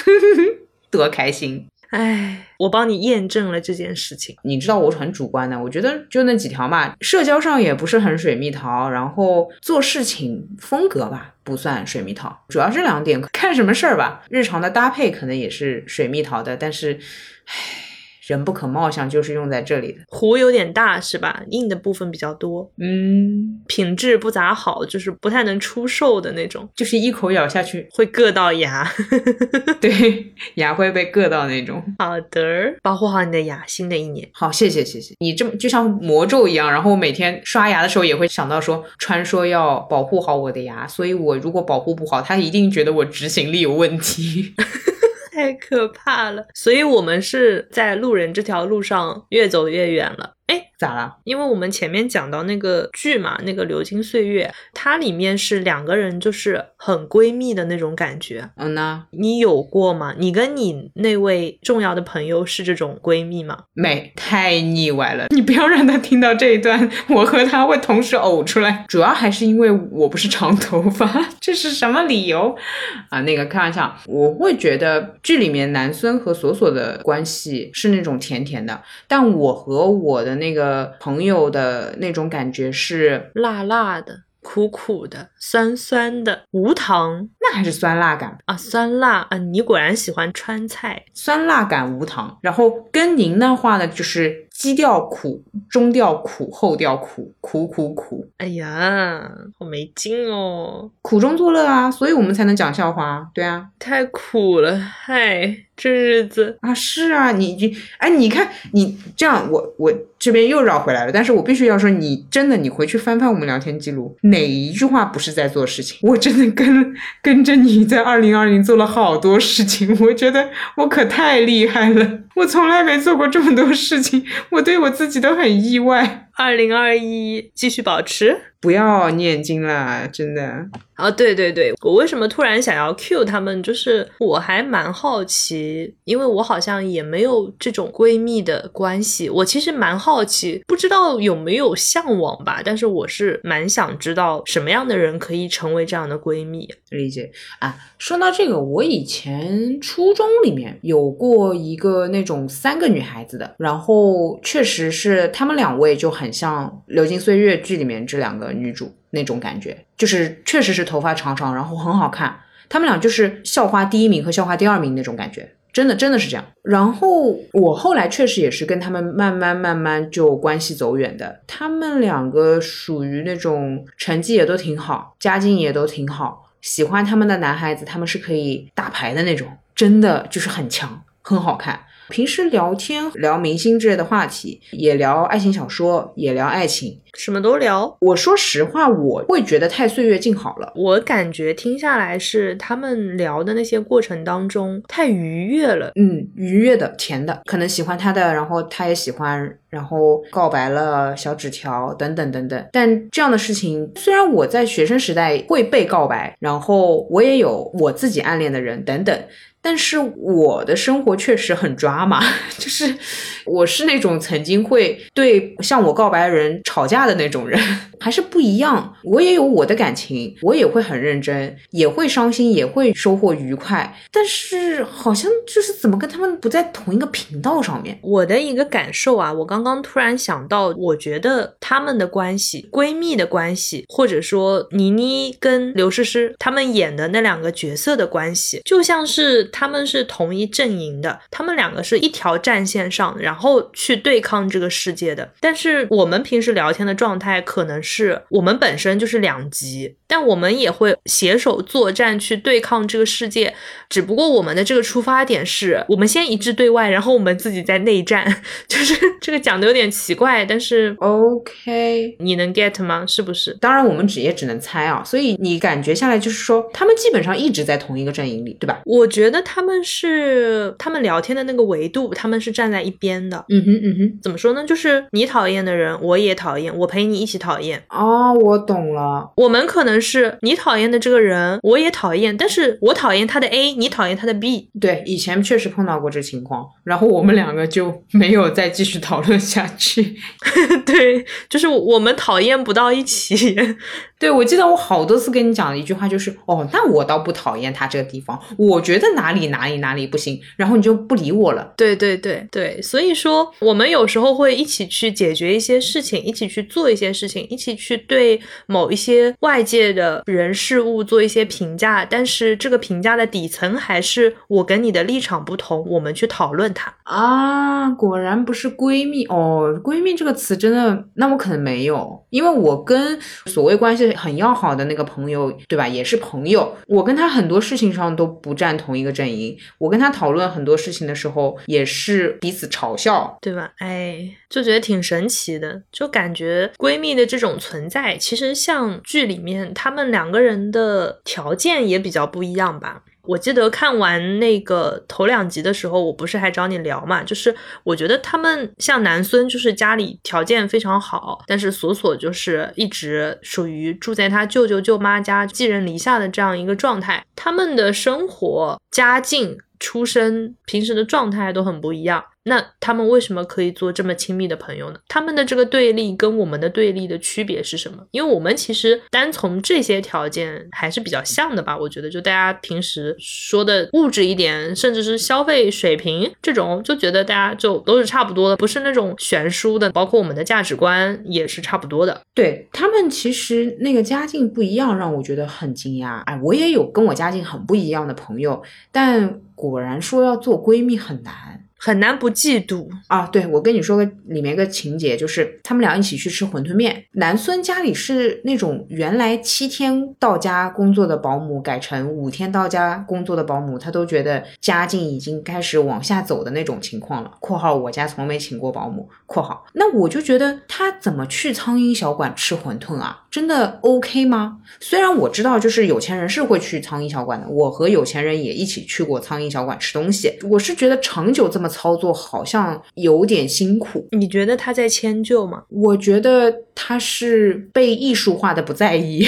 多开心！哎，我帮你验证了这件事情。你知道我很主观的，我觉得就那几条嘛，社交上也不是很水蜜桃，然后做事情风格吧不算水蜜桃，主要这两点看什么事儿吧，日常的搭配可能也是水蜜桃的，但是，唉。人不可貌相，就是用在这里的。壶有点大，是吧？硬的部分比较多，嗯，品质不咋好，就是不太能出售的那种，就是一口咬下去会硌到牙，对，牙会被硌到那种。好的，保护好你的牙，新的一年。好，谢谢谢谢。你这么就像魔咒一样，然后每天刷牙的时候也会想到说，穿说要保护好我的牙，所以我如果保护不好，他一定觉得我执行力有问题。太可怕了，所以我们是在路人这条路上越走越远了。哎，咋了？因为我们前面讲到那个剧嘛，那个《流金岁月》，它里面是两个人就是很闺蜜的那种感觉。嗯呐，你有过吗？你跟你那位重要的朋友是这种闺蜜吗？没，太腻歪了。你不要让他听到这一段，我和他会同时呕出来。主要还是因为我不是长头发，这是什么理由啊？那个开玩笑，我会觉得剧里面南孙和索索的关系是那种甜甜的，但我和我的。那个朋友的那种感觉是辣辣的、苦苦的、酸酸的，无糖，那还是酸辣感啊？酸辣啊！你果然喜欢川菜，酸辣感无糖。然后跟您的话呢，就是基调苦，中调苦，后调苦，苦苦苦。哎呀，好没劲哦！苦中作乐啊，所以我们才能讲笑话。对啊，太苦了，嗨。这日子啊，是啊，你你哎，你看你这样，我我这边又绕回来了。但是我必须要说，你真的，你回去翻翻我们聊天记录，哪一句话不是在做事情？我真的跟跟着你在二零二零做了好多事情，我觉得我可太厉害了，我从来没做过这么多事情，我对我自己都很意外。二零二一继续保持，不要念经了，真的。啊，对对对，我为什么突然想要 cue 他们？就是我还蛮好奇，因为我好像也没有这种闺蜜的关系。我其实蛮好奇，不知道有没有向往吧。但是我是蛮想知道什么样的人可以成为这样的闺蜜。理解啊，说到这个，我以前初中里面有过一个那种三个女孩子的，然后确实是她们两位就很。很像《流金岁月》剧里面这两个女主那种感觉，就是确实是头发长长，然后很好看。她们俩就是校花第一名和校花第二名那种感觉，真的真的是这样。然后我后来确实也是跟他们慢慢慢慢就关系走远的。他们两个属于那种成绩也都挺好，家境也都挺好，喜欢他们的男孩子他们是可以打牌的那种，真的就是很强，很好看。平时聊天聊明星之类的话题，也聊爱情小说，也聊爱情。什么都聊。我说实话，我会觉得太岁月静好了。我感觉听下来是他们聊的那些过程当中太愉悦了。嗯，愉悦的，甜的，可能喜欢他的，然后他也喜欢，然后告白了，小纸条等等等等。但这样的事情，虽然我在学生时代会被告白，然后我也有我自己暗恋的人等等，但是我的生活确实很抓马，就是我是那种曾经会对向我告白的人吵架。的那种人还是不一样。我也有我的感情，我也会很认真，也会伤心，也会收获愉快。但是好像就是怎么跟他们不在同一个频道上面。我的一个感受啊，我刚刚突然想到，我觉得他们的关系，闺蜜的关系，或者说倪妮跟刘诗诗他们演的那两个角色的关系，就像是他们是同一阵营的，他们两个是一条战线上，然后去对抗这个世界的。但是我们平时聊天的状态，可能是我们本身就是两极，但我们也会携手作战去对抗这个世界。只不过我们的这个出发点是我们先一致对外，然后我们自己在内战，就是这个讲的有点奇怪，但是 OK，你能 get 吗？是不是？当然我们只也只能猜啊。所以你感觉下来就是说，他们基本上一直在同一个阵营里，对吧？我觉得他们是他们聊天的那个维度，他们是站在一边的。嗯哼嗯哼，怎么说呢？就是你讨厌的人，我也讨厌，我陪你一起讨厌。哦，我懂了。我们可能是你讨厌的这个人，我也讨厌，但是我讨厌他的 A，你讨厌他的 B。对，以前确实碰到过这情况，然后我们两个就没有再继续讨论下去。对，就是我们讨厌不到一起。对，我记得我好多次跟你讲的一句话就是，哦，那我倒不讨厌他这个地方，我觉得哪里哪里哪里不行，然后你就不理我了。对对对对，所以说我们有时候会一起去解决一些事情，一起去做一些事情，一起去对某一些外界的人事物做一些评价，但是这个评价的底层还是我跟你的立场不同，我们去讨论它。啊，果然不是闺蜜哦，闺蜜这个词真的，那我可能没有，因为我跟所谓关系很要好的那个朋友，对吧，也是朋友，我跟他很多事情上都不站同一个阵营，我跟他讨论很多事情的时候，也是彼此嘲笑，对吧？哎，就觉得挺神奇的，就感觉闺蜜的这种存在，其实像剧里面他们两个人的条件也比较不一样吧。我记得看完那个头两集的时候，我不是还找你聊嘛？就是我觉得他们像南孙，就是家里条件非常好，但是索索就是一直属于住在他舅舅舅妈家寄人篱下的这样一个状态。他们的生活、家境、出身、平时的状态都很不一样。那他们为什么可以做这么亲密的朋友呢？他们的这个对立跟我们的对立的区别是什么？因为我们其实单从这些条件还是比较像的吧？我觉得，就大家平时说的物质一点，甚至是消费水平这种，就觉得大家就都是差不多的，不是那种悬殊的。包括我们的价值观也是差不多的。对他们其实那个家境不一样，让我觉得很惊讶。哎，我也有跟我家境很不一样的朋友，但果然说要做闺蜜很难。很难不嫉妒啊！对，我跟你说个里面个情节，就是他们俩一起去吃馄饨面。南孙家里是那种原来七天到家工作的保姆，改成五天到家工作的保姆，他都觉得家境已经开始往下走的那种情况了。（括号我家从没请过保姆。）（括号）那我就觉得他怎么去苍蝇小馆吃馄饨啊？真的 OK 吗？虽然我知道，就是有钱人是会去苍蝇小馆的，我和有钱人也一起去过苍蝇小馆吃东西。我是觉得长久这么。操作好像有点辛苦，你觉得他在迁就吗？我觉得他是被艺术化的不在意。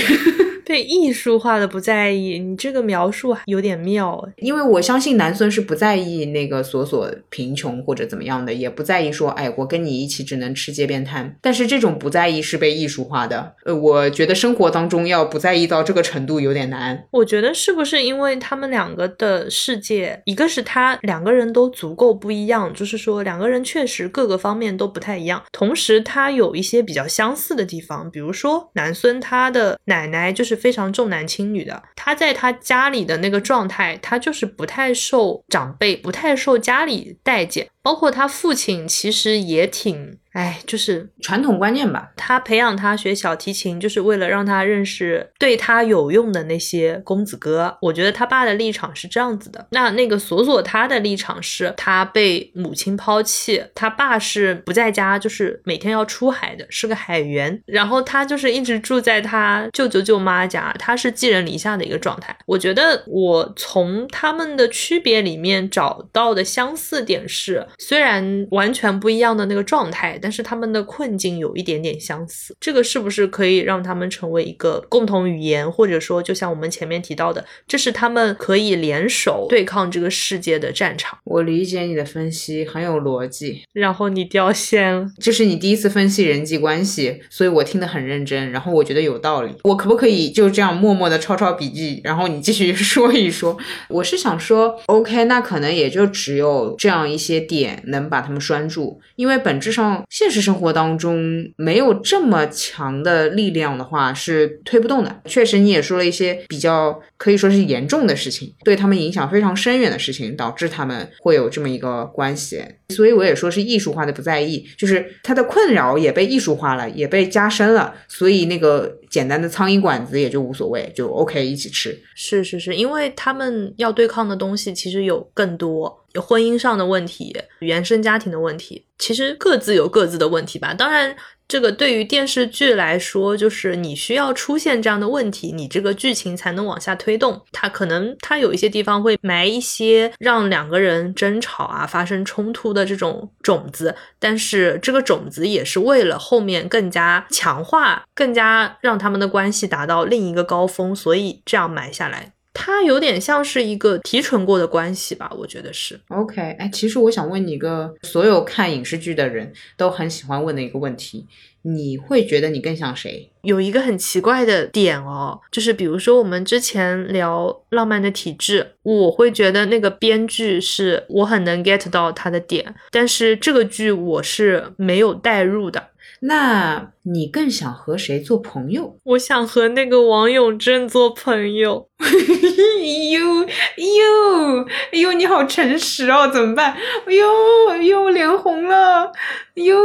对艺术化的不在意，你这个描述有点妙。因为我相信南孙是不在意那个索索贫穷或者怎么样的，也不在意说，哎，我跟你一起只能吃街边摊。但是这种不在意是被艺术化的。呃，我觉得生活当中要不在意到这个程度有点难。我觉得是不是因为他们两个的世界，一个是他两个人都足够不一样，就是说两个人确实各个方面都不太一样。同时他有一些比较相似的地方，比如说南孙他的奶奶就是。非常重男轻女的，他在他家里的那个状态，他就是不太受长辈，不太受家里待见，包括他父亲其实也挺。哎，就是传统观念吧。他培养他学小提琴，就是为了让他认识对他有用的那些公子哥。我觉得他爸的立场是这样子的。那那个索索他的立场是，他被母亲抛弃，他爸是不在家，就是每天要出海的，是个海员。然后他就是一直住在他舅舅舅妈家，他是寄人篱下的一个状态。我觉得我从他们的区别里面找到的相似点是，虽然完全不一样的那个状态。但是他们的困境有一点点相似，这个是不是可以让他们成为一个共同语言，或者说，就像我们前面提到的，这是他们可以联手对抗这个世界的战场？我理解你的分析很有逻辑，然后你掉线了，这是你第一次分析人际关系，所以我听得很认真，然后我觉得有道理。我可不可以就这样默默的抄抄笔记，然后你继续 说一说？我是想说，OK，那可能也就只有这样一些点能把他们拴住，因为本质上。现实生活当中没有这么强的力量的话，是推不动的。确实，你也说了一些比较可以说是严重的事情，对他们影响非常深远的事情，导致他们会有这么一个关系。所以我也说是艺术化的不在意，就是他的困扰也被艺术化了，也被加深了。所以那个简单的苍蝇馆子也就无所谓，就 OK 一起吃。是是是，因为他们要对抗的东西其实有更多。婚姻上的问题，原生家庭的问题，其实各自有各自的问题吧。当然，这个对于电视剧来说，就是你需要出现这样的问题，你这个剧情才能往下推动。它可能它有一些地方会埋一些让两个人争吵啊、发生冲突的这种种子，但是这个种子也是为了后面更加强化、更加让他们的关系达到另一个高峰，所以这样埋下来。它有点像是一个提纯过的关系吧，我觉得是。OK，哎，其实我想问你一个所有看影视剧的人都很喜欢问的一个问题：你会觉得你更像谁？有一个很奇怪的点哦，就是比如说我们之前聊《浪漫的体质》，我会觉得那个编剧是我很能 get 到他的点，但是这个剧我是没有代入的。那你更想和谁做朋友？我想和那个王永正做朋友。呦呦呦，你好诚实哦，怎么办？哎呦哎呦，脸红了。呦，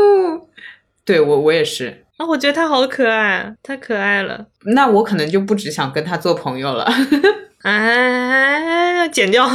对我我也是啊，我觉得他好可爱，太可爱了。那我可能就不只想跟他做朋友了。哎，剪掉。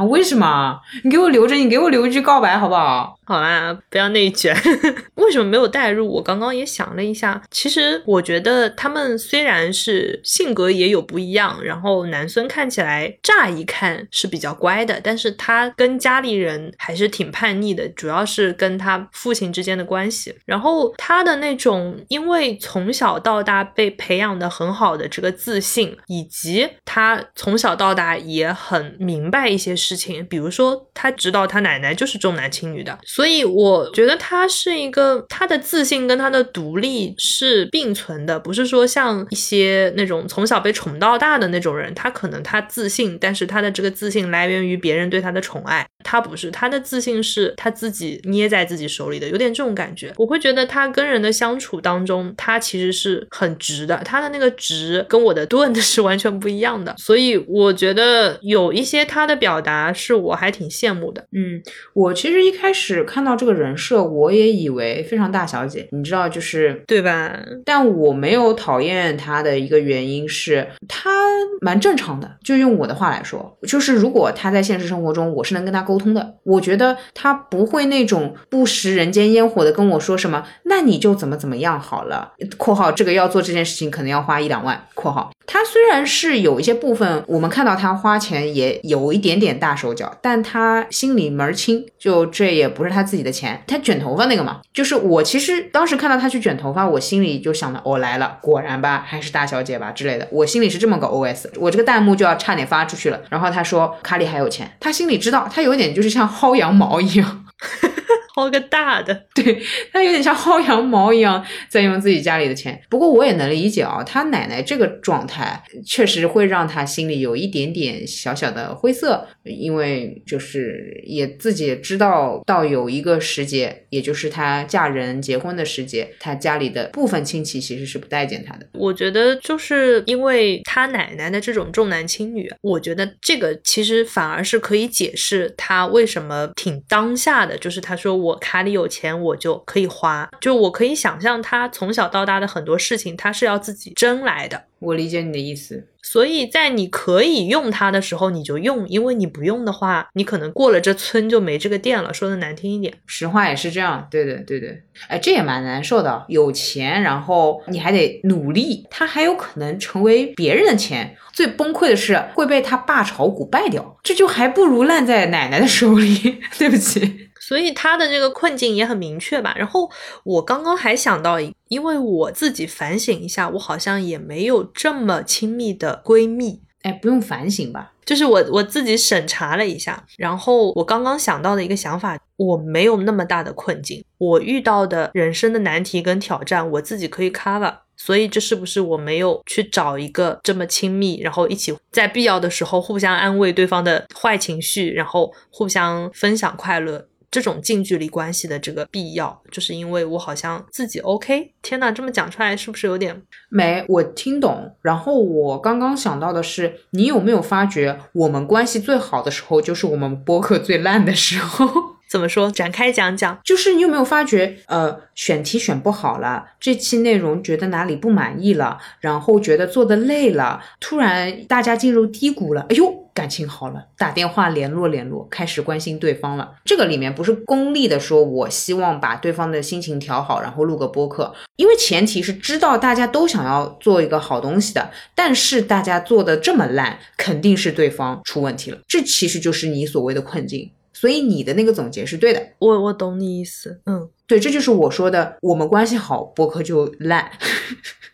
啊，为什么？你给我留着，你给我留一句告白好不好？好啦，不要内卷。为什么没有代入？我刚刚也想了一下，其实我觉得他们虽然是性格也有不一样，然后男孙看起来乍一看是比较乖的，但是他跟家里人还是挺叛逆的，主要是跟他父亲之间的关系。然后他的那种，因为从小到大被培养的很好的这个自信，以及他从小到大也很明白一些。事事情，比如说他知道他奶奶就是重男轻女的，所以我觉得他是一个他的自信跟他的独立是并存的，不是说像一些那种从小被宠到大的那种人，他可能他自信，但是他的这个自信来源于别人对他的宠爱，他不是他的自信是他自己捏在自己手里的，有点这种感觉。我会觉得他跟人的相处当中，他其实是很直的，他的那个直跟我的钝是完全不一样的，所以我觉得有一些他的表达。啊，是我还挺羡慕的。嗯，我其实一开始看到这个人设，我也以为非常大小姐，你知道，就是对吧？但我没有讨厌他的一个原因是，他蛮正常的。就用我的话来说，就是如果他在现实生活中，我是能跟她沟通的。我觉得他不会那种不食人间烟火的跟我说什么，那你就怎么怎么样好了。（括号这个要做这件事情可能要花一两万。）（括号）他虽然是有一些部分，我们看到他花钱也有一点点大手脚，但他心里门儿清，就这也不是他自己的钱。他卷头发那个嘛，就是我其实当时看到他去卷头发，我心里就想着，我来了，果然吧，还是大小姐吧之类的。我心里是这么个 OS，我这个弹幕就要差点发出去了。然后他说卡里还有钱，他心里知道，他有点就是像薅羊毛一样。薅个大的，对他有点像薅羊毛一样，在用自己家里的钱。不过我也能理解啊，他奶奶这个状态确实会让他心里有一点点小小的灰色，因为就是也自己知道到有一个时节，也就是她嫁人结婚的时节，她家里的部分亲戚其实是不待见她的。我觉得就是因为他奶奶的这种重男轻女，我觉得这个其实反而是可以解释他为什么挺当下的，就是他说。我卡里有钱，我就可以花。就我可以想象，他从小到大的很多事情，他是要自己争来的。我理解你的意思。所以在你可以用它的时候，你就用，因为你不用的话，你可能过了这村就没这个店了。说的难听一点，实话也是这样。对对对对，哎，这也蛮难受的。有钱，然后你还得努力，他还有可能成为别人的钱。最崩溃的是会被他爸炒股败掉，这就还不如烂在奶奶的手里。对不起。所以他的这个困境也很明确吧。然后我刚刚还想到，因为我自己反省一下，我好像也没有这么亲密的闺蜜。哎，不用反省吧？就是我我自己审查了一下，然后我刚刚想到的一个想法，我没有那么大的困境，我遇到的人生的难题跟挑战，我自己可以 cover。所以这是不是我没有去找一个这么亲密，然后一起在必要的时候互相安慰对方的坏情绪，然后互相分享快乐？这种近距离关系的这个必要，就是因为我好像自己 OK。天呐，这么讲出来是不是有点没？我听懂。然后我刚刚想到的是，你有没有发觉，我们关系最好的时候，就是我们播客最烂的时候？怎么说？展开讲讲。就是你有没有发觉，呃，选题选不好了，这期内容觉得哪里不满意了，然后觉得做的累了，突然大家进入低谷了，哎呦，感情好了，打电话联络联络，开始关心对方了。这个里面不是功利的说，我希望把对方的心情调好，然后录个播客，因为前提是知道大家都想要做一个好东西的，但是大家做的这么烂，肯定是对方出问题了。这其实就是你所谓的困境。所以你的那个总结是对的，我我懂你意思，嗯，对，这就是我说的，我们关系好，播客就烂，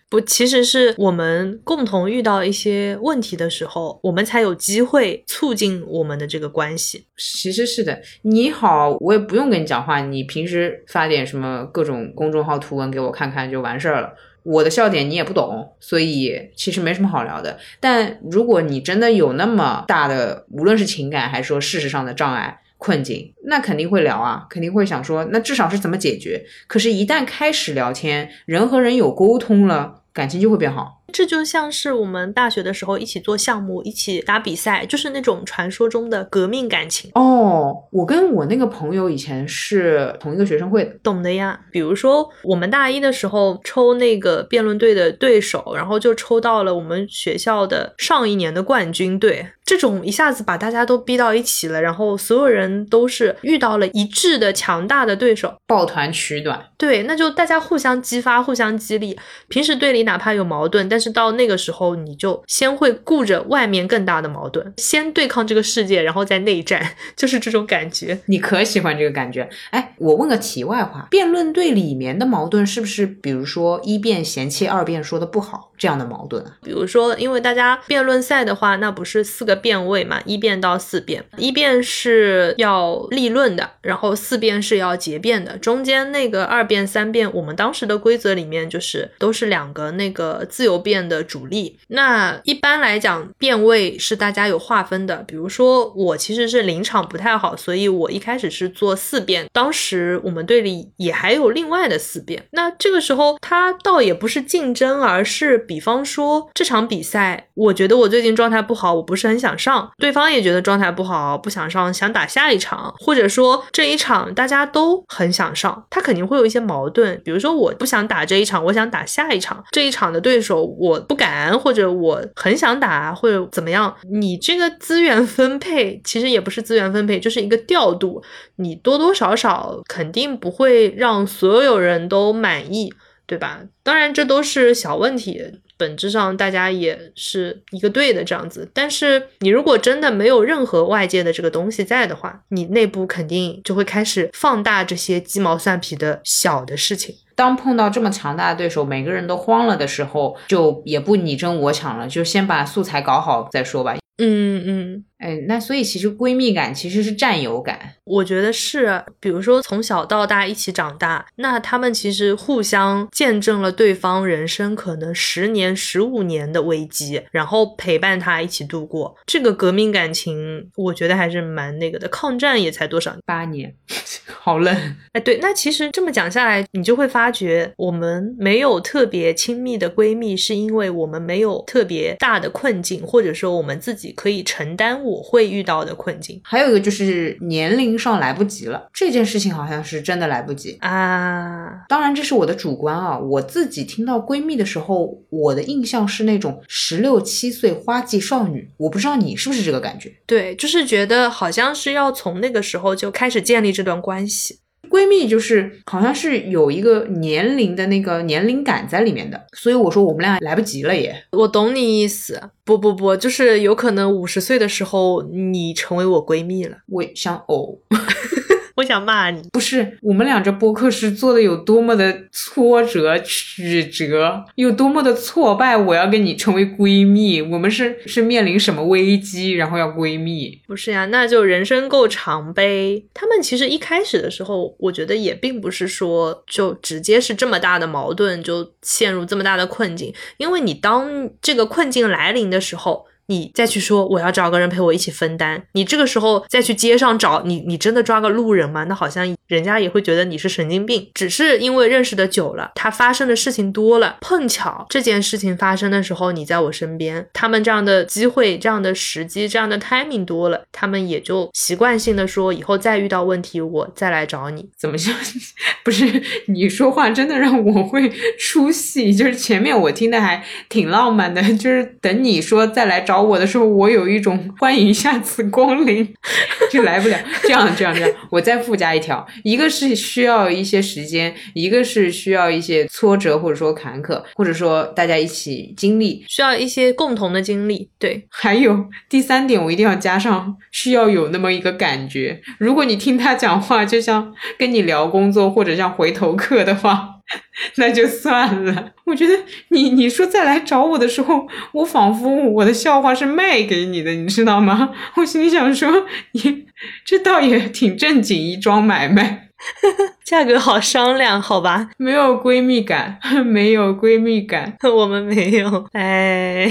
不，其实是我们共同遇到一些问题的时候，我们才有机会促进我们的这个关系。其实是的，你好，我也不用跟你讲话，你平时发点什么各种公众号图文给我看看就完事儿了。我的笑点你也不懂，所以其实没什么好聊的。但如果你真的有那么大的，无论是情感还是说事实上的障碍，困境，那肯定会聊啊，肯定会想说，那至少是怎么解决。可是，一旦开始聊天，人和人有沟通了，感情就会变好。这就像是我们大学的时候一起做项目、一起打比赛，就是那种传说中的革命感情。哦，我跟我那个朋友以前是同一个学生会的，懂的呀。比如说，我们大一的时候抽那个辩论队的对手，然后就抽到了我们学校的上一年的冠军队。这种一下子把大家都逼到一起了，然后所有人都是遇到了一致的强大的对手，抱团取暖。对，那就大家互相激发、互相激励。平时队里哪怕有矛盾，但是到那个时候，你就先会顾着外面更大的矛盾，先对抗这个世界，然后再内战，就是这种感觉。你可喜欢这个感觉？哎，我问个题外话，辩论队里面的矛盾是不是，比如说一辩嫌弃二辩说的不好这样的矛盾啊？比如说，因为大家辩论赛的话，那不是四个辩位嘛，一辩到四辩，一辩是要立论的，然后四辩是要结辩的，中间那个二辩、三辩，我们当时的规则里面就是都是两个那个自由辩的主力。那一般来讲，辩位是大家有划分的，比如说我其实是临场不太好，所以我一开始是做四辩，当时我们队里也还有另外的四辩。那这个时候他倒也不是竞争，而是比方说这场比赛，我觉得我最近状态不好，我不是很想想上，对方也觉得状态不好，不想上，想打下一场，或者说这一场大家都很想上，他肯定会有一些矛盾，比如说我不想打这一场，我想打下一场，这一场的对手我不敢，或者我很想打，或者怎么样，你这个资源分配其实也不是资源分配，就是一个调度，你多多少少肯定不会让所有人都满意，对吧？当然这都是小问题。本质上大家也是一个队的这样子，但是你如果真的没有任何外界的这个东西在的话，你内部肯定就会开始放大这些鸡毛蒜皮的小的事情。当碰到这么强大的对手，每个人都慌了的时候，就也不你争我抢了，就先把素材搞好再说吧。嗯嗯，哎，那所以其实闺蜜感其实是占有感，我觉得是。比如说从小到大一起长大，那他们其实互相见证了对方人生可能十年、十五年的危机，然后陪伴他一起度过这个革命感情，我觉得还是蛮那个的。抗战也才多少八年，好冷。哎，对，那其实这么讲下来，你就会发觉我们没有特别亲密的闺蜜，是因为我们没有特别大的困境，或者说我们自己。可以承担我会遇到的困境，还有一个就是年龄上来不及了，这件事情好像是真的来不及啊。当然这是我的主观啊，我自己听到闺蜜的时候，我的印象是那种十六七岁花季少女，我不知道你是不是这个感觉？对，就是觉得好像是要从那个时候就开始建立这段关系。闺蜜就是好像是有一个年龄的那个年龄感在里面的，所以我说我们俩来不及了耶。我懂你意思，不不不，就是有可能五十岁的时候你成为我闺蜜了。我想哦。我想骂你，不是我们俩这播客是做的有多么的挫折曲折，有多么的挫败，我要跟你成为闺蜜，我们是是面临什么危机，然后要闺蜜？不是呀，那就人生够长呗。他们其实一开始的时候，我觉得也并不是说就直接是这么大的矛盾，就陷入这么大的困境，因为你当这个困境来临的时候。你再去说我要找个人陪我一起分担，你这个时候再去街上找你，你真的抓个路人吗？那好像人家也会觉得你是神经病。只是因为认识的久了，他发生的事情多了，碰巧这件事情发生的时候你在我身边，他们这样的机会、这样的时机、这样的 timing 多了，他们也就习惯性的说，以后再遇到问题我再来找你。怎么就？不是你说话真的让我会出戏，就是前面我听的还挺浪漫的，就是等你说再来找我的时候，我有一种欢迎下次光临，就来不了。这样这样这样，我再附加一条，一个是需要一些时间，一个是需要一些挫折或者说坎坷，或者说大家一起经历，需要一些共同的经历。对，还有第三点，我一定要加上，需要有那么一个感觉。如果你听他讲话，就像跟你聊工作或者像回头客的话。那就算了。我觉得你你说再来找我的时候，我仿佛我的笑话是卖给你的，你知道吗？我心里想说，你这倒也挺正经一桩买卖。价格好商量，好吧？没有闺蜜感，没有闺蜜感，我们没有。哎，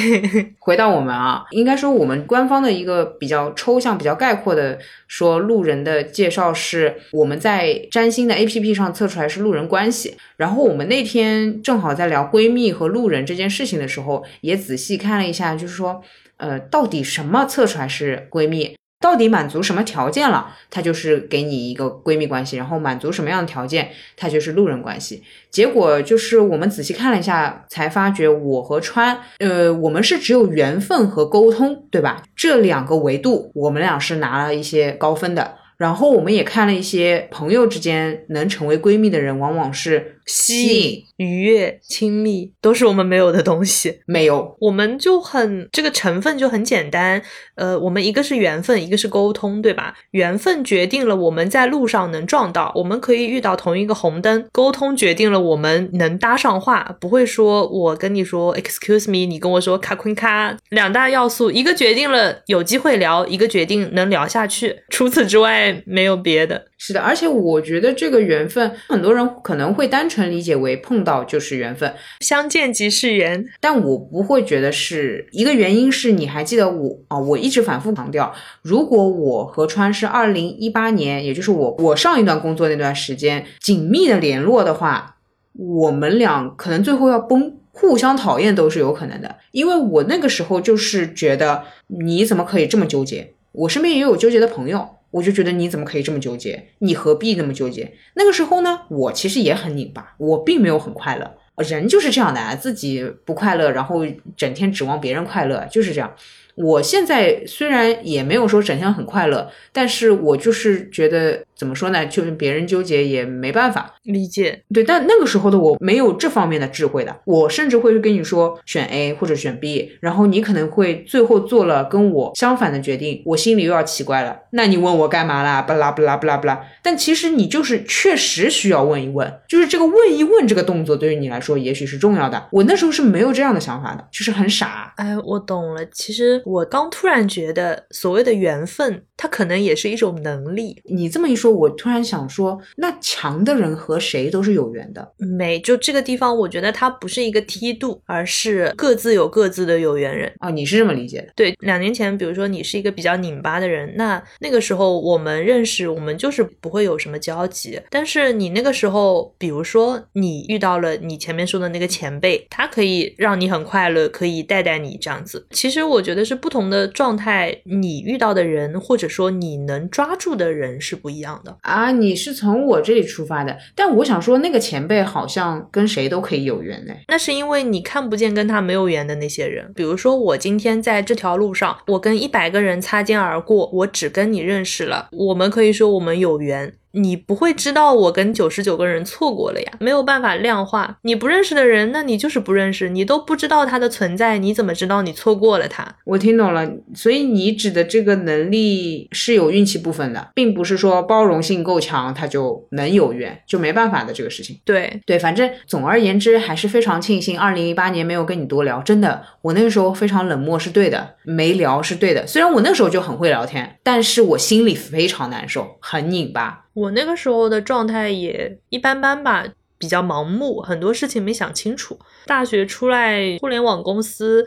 回到我们啊，应该说我们官方的一个比较抽象、比较概括的说路人的介绍是，我们在占星的 A P P 上测出来是路人关系。然后我们那天正好在聊闺蜜和路人这件事情的时候，也仔细看了一下，就是说，呃，到底什么测出来是闺蜜？到底满足什么条件了，它就是给你一个闺蜜关系；然后满足什么样的条件，它就是路人关系。结果就是我们仔细看了一下，才发觉我和川，呃，我们是只有缘分和沟通，对吧？这两个维度，我们俩是拿了一些高分的。然后我们也看了一些朋友之间能成为闺蜜的人，往往是吸引。愉悦、亲密都是我们没有的东西，没有，我们就很这个成分就很简单。呃，我们一个是缘分，一个是沟通，对吧？缘分决定了我们在路上能撞到，我们可以遇到同一个红灯；沟通决定了我们能搭上话，不会说我跟你说 excuse me，你跟我说卡昆卡。两大要素，一个决定了有机会聊，一个决定能聊下去。除此之外，没有别的。是的，而且我觉得这个缘分，很多人可能会单纯理解为碰到就是缘分，相见即是缘。但我不会觉得是一个原因。是你还记得我啊？我一直反复强调，如果我和川是二零一八年，也就是我我上一段工作那段时间紧密的联络的话，我们俩可能最后要崩，互相讨厌都是有可能的。因为我那个时候就是觉得你怎么可以这么纠结？我身边也有纠结的朋友。我就觉得你怎么可以这么纠结？你何必那么纠结？那个时候呢，我其实也很拧巴，我并没有很快乐。人就是这样的啊，自己不快乐，然后整天指望别人快乐，就是这样。我现在虽然也没有说整天很快乐，但是我就是觉得怎么说呢，就是别人纠结也没办法理解。对，但那个时候的我没有这方面的智慧的，我甚至会跟你说选 A 或者选 B，然后你可能会最后做了跟我相反的决定，我心里又要奇怪了。那你问我干嘛啦？巴拉巴拉巴拉巴拉。但其实你就是确实需要问一问，就是这个问一问这个动作对于你来说也许是重要的。我那时候是没有这样的想法的，就是很傻。哎，我懂了，其实。我刚突然觉得，所谓的缘分，它可能也是一种能力。你这么一说，我突然想说，那强的人和谁都是有缘的。没，就这个地方，我觉得它不是一个梯度，而是各自有各自的有缘人啊。你是这么理解的？对，两年前，比如说你是一个比较拧巴的人，那那个时候我们认识，我们就是不会有什么交集。但是你那个时候，比如说你遇到了你前面说的那个前辈，他可以让你很快乐，可以带带你这样子。其实我觉得是。不同的状态，你遇到的人或者说你能抓住的人是不一样的啊。你是从我这里出发的，但我想说，那个前辈好像跟谁都可以有缘呢。那是因为你看不见跟他没有缘的那些人。比如说，我今天在这条路上，我跟一百个人擦肩而过，我只跟你认识了，我们可以说我们有缘。你不会知道我跟九十九个人错过了呀，没有办法量化。你不认识的人，那你就是不认识，你都不知道他的存在，你怎么知道你错过了他？我听懂了，所以你指的这个能力是有运气部分的，并不是说包容性够强他就能有缘，就没办法的这个事情。对对，反正总而言之，还是非常庆幸二零一八年没有跟你多聊，真的，我那个时候非常冷漠是对的，没聊是对的。虽然我那时候就很会聊天，但是我心里非常难受，很拧巴。我那个时候的状态也一般般吧，比较盲目，很多事情没想清楚。大学出来，互联网公司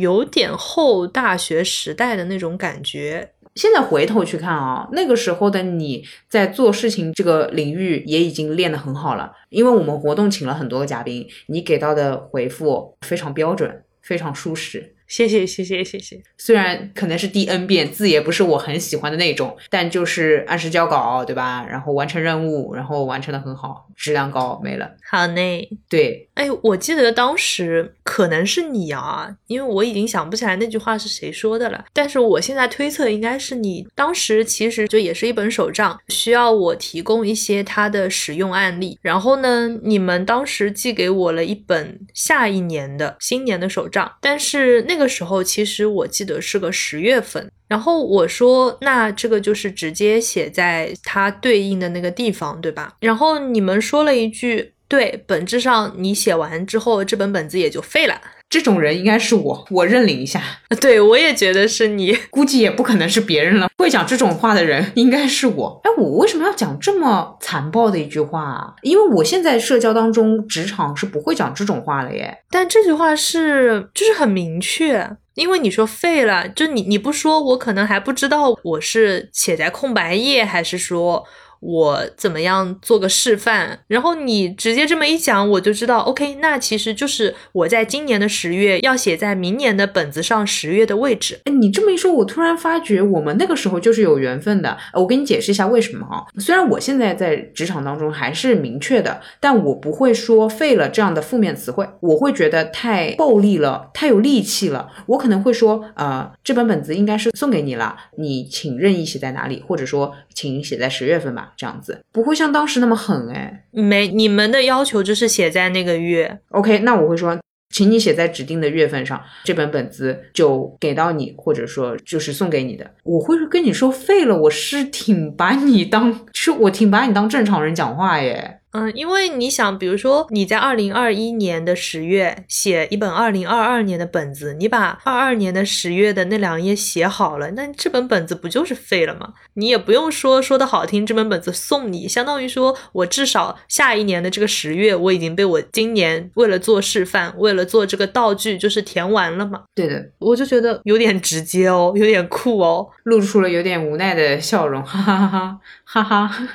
有点后大学时代的那种感觉。现在回头去看啊，那个时候的你在做事情这个领域也已经练得很好了，因为我们活动请了很多个嘉宾，你给到的回复非常标准，非常舒适。谢谢谢谢谢谢，虽然可能是第 N 遍，字也不是我很喜欢的那种，但就是按时交稿，对吧？然后完成任务，然后完成的很好，质量高，没了。好嘞，对，哎，我记得当时可能是你啊，因为我已经想不起来那句话是谁说的了。但是我现在推测应该是你。当时其实就也是一本手账，需要我提供一些它的使用案例。然后呢，你们当时寄给我了一本下一年的新年的手账，但是那那个时候其实我记得是个十月份。然后我说，那这个就是直接写在它对应的那个地方，对吧？然后你们说了一句。对，本质上你写完之后，这本本子也就废了。这种人应该是我，我认领一下。对我也觉得是你，估计也不可能是别人了。会讲这种话的人应该是我。哎，我为什么要讲这么残暴的一句话啊？因为我现在社交当中，职场是不会讲这种话的耶。但这句话是就是很明确，因为你说废了，就你你不说，我可能还不知道我是写在空白页，还是说。我怎么样做个示范？然后你直接这么一讲，我就知道，OK，那其实就是我在今年的十月要写在明年的本子上十月的位置。哎，你这么一说，我突然发觉我们那个时候就是有缘分的。我给你解释一下为什么啊？虽然我现在在职场当中还是明确的，但我不会说废了这样的负面词汇，我会觉得太暴力了，太有力气了。我可能会说，呃，这本本子应该是送给你了，你请任意写在哪里，或者说请写在十月份吧。这样子不会像当时那么狠哎，没，你们的要求就是写在那个月。OK，那我会说，请你写在指定的月份上，这本本子就给到你，或者说就是送给你的。我会跟你说废了，我是挺把你当，是我挺把你当正常人讲话耶。嗯，因为你想，比如说你在二零二一年的十月写一本二零二二年的本子，你把二二年的十月的那两页写好了，那这本本子不就是废了吗？你也不用说说的好听，这本本子送你，相当于说我至少下一年的这个十月，我已经被我今年为了做示范，为了做这个道具，就是填完了嘛。对的，我就觉得有点直接哦，有点酷哦，露出了有点无奈的笑容，哈哈哈哈哈哈。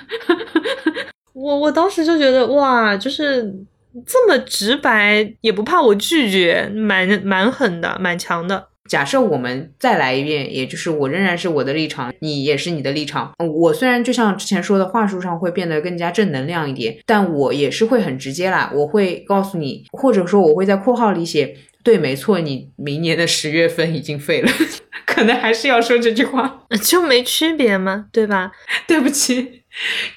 我我当时就觉得哇，就是这么直白，也不怕我拒绝，蛮蛮狠的，蛮强的。假设我们再来一遍，也就是我仍然是我的立场，你也是你的立场。我虽然就像之前说的话术上会变得更加正能量一点，但我也是会很直接啦。我会告诉你，或者说我会在括号里写，对，没错，你明年的十月份已经废了，可能还是要说这句话，就没区别吗？对吧？对不起。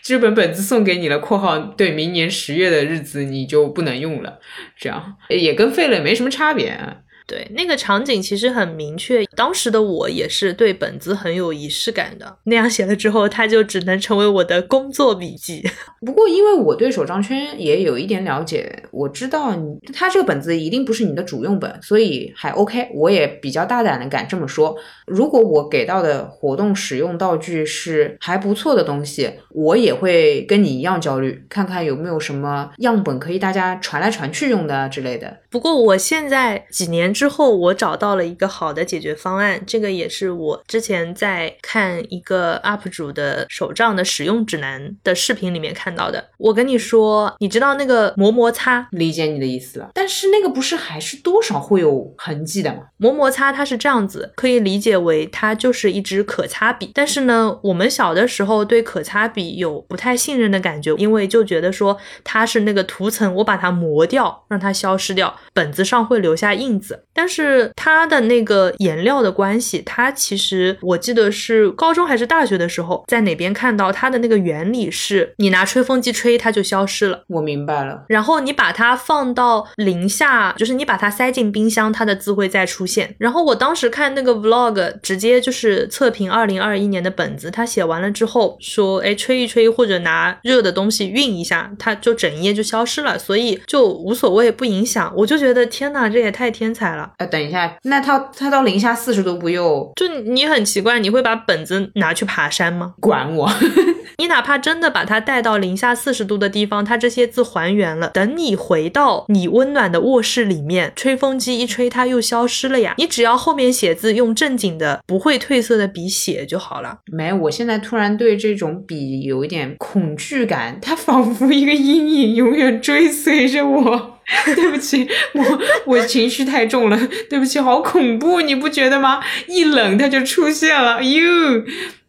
这本本子送给你了，括号对，明年十月的日子你就不能用了，这样也跟废了没什么差别。对，那个场景其实很明确。当时的我也是对本子很有仪式感的。那样写了之后，它就只能成为我的工作笔记。不过，因为我对手账圈也有一点了解，我知道你它这个本子一定不是你的主用本，所以还 OK。我也比较大胆的敢这么说。如果我给到的活动使用道具是还不错的东西，我也会跟你一样焦虑，看看有没有什么样本可以大家传来传去用的之类的。不过，我现在几年。之后我找到了一个好的解决方案，这个也是我之前在看一个 UP 主的手账的使用指南的视频里面看到的。我跟你说，你知道那个磨摩擦，理解你的意思了。但是那个不是还是多少会有痕迹的吗？磨摩擦它是这样子，可以理解为它就是一支可擦笔。但是呢，我们小的时候对可擦笔有不太信任的感觉，因为就觉得说它是那个涂层，我把它磨掉，让它消失掉，本子上会留下印子。但是它的那个颜料的关系，它其实我记得是高中还是大学的时候，在哪边看到它的那个原理是，你拿吹风机吹它就消失了。我明白了。然后你把它放到零下，就是你把它塞进冰箱，它的字会再出现。然后我当时看那个 vlog，直接就是测评二零二一年的本子，他写完了之后说，哎，吹一吹或者拿热的东西熨一下，它就整页就消失了，所以就无所谓，不影响。我就觉得天呐，这也太天才了。了。呃，等一下，那它它到零下四十度不又就你很奇怪，你会把本子拿去爬山吗？管我？你哪怕真的把它带到零下四十度的地方，它这些字还原了。等你回到你温暖的卧室里面，吹风机一吹，它又消失了呀。你只要后面写字用正经的、不会褪色的笔写就好了。没，我现在突然对这种笔有一点恐惧感，它仿佛一个阴影，永远追随着我。对不起，我我情绪太重了，对不起，好恐怖，你不觉得吗？一冷它就出现了，哟。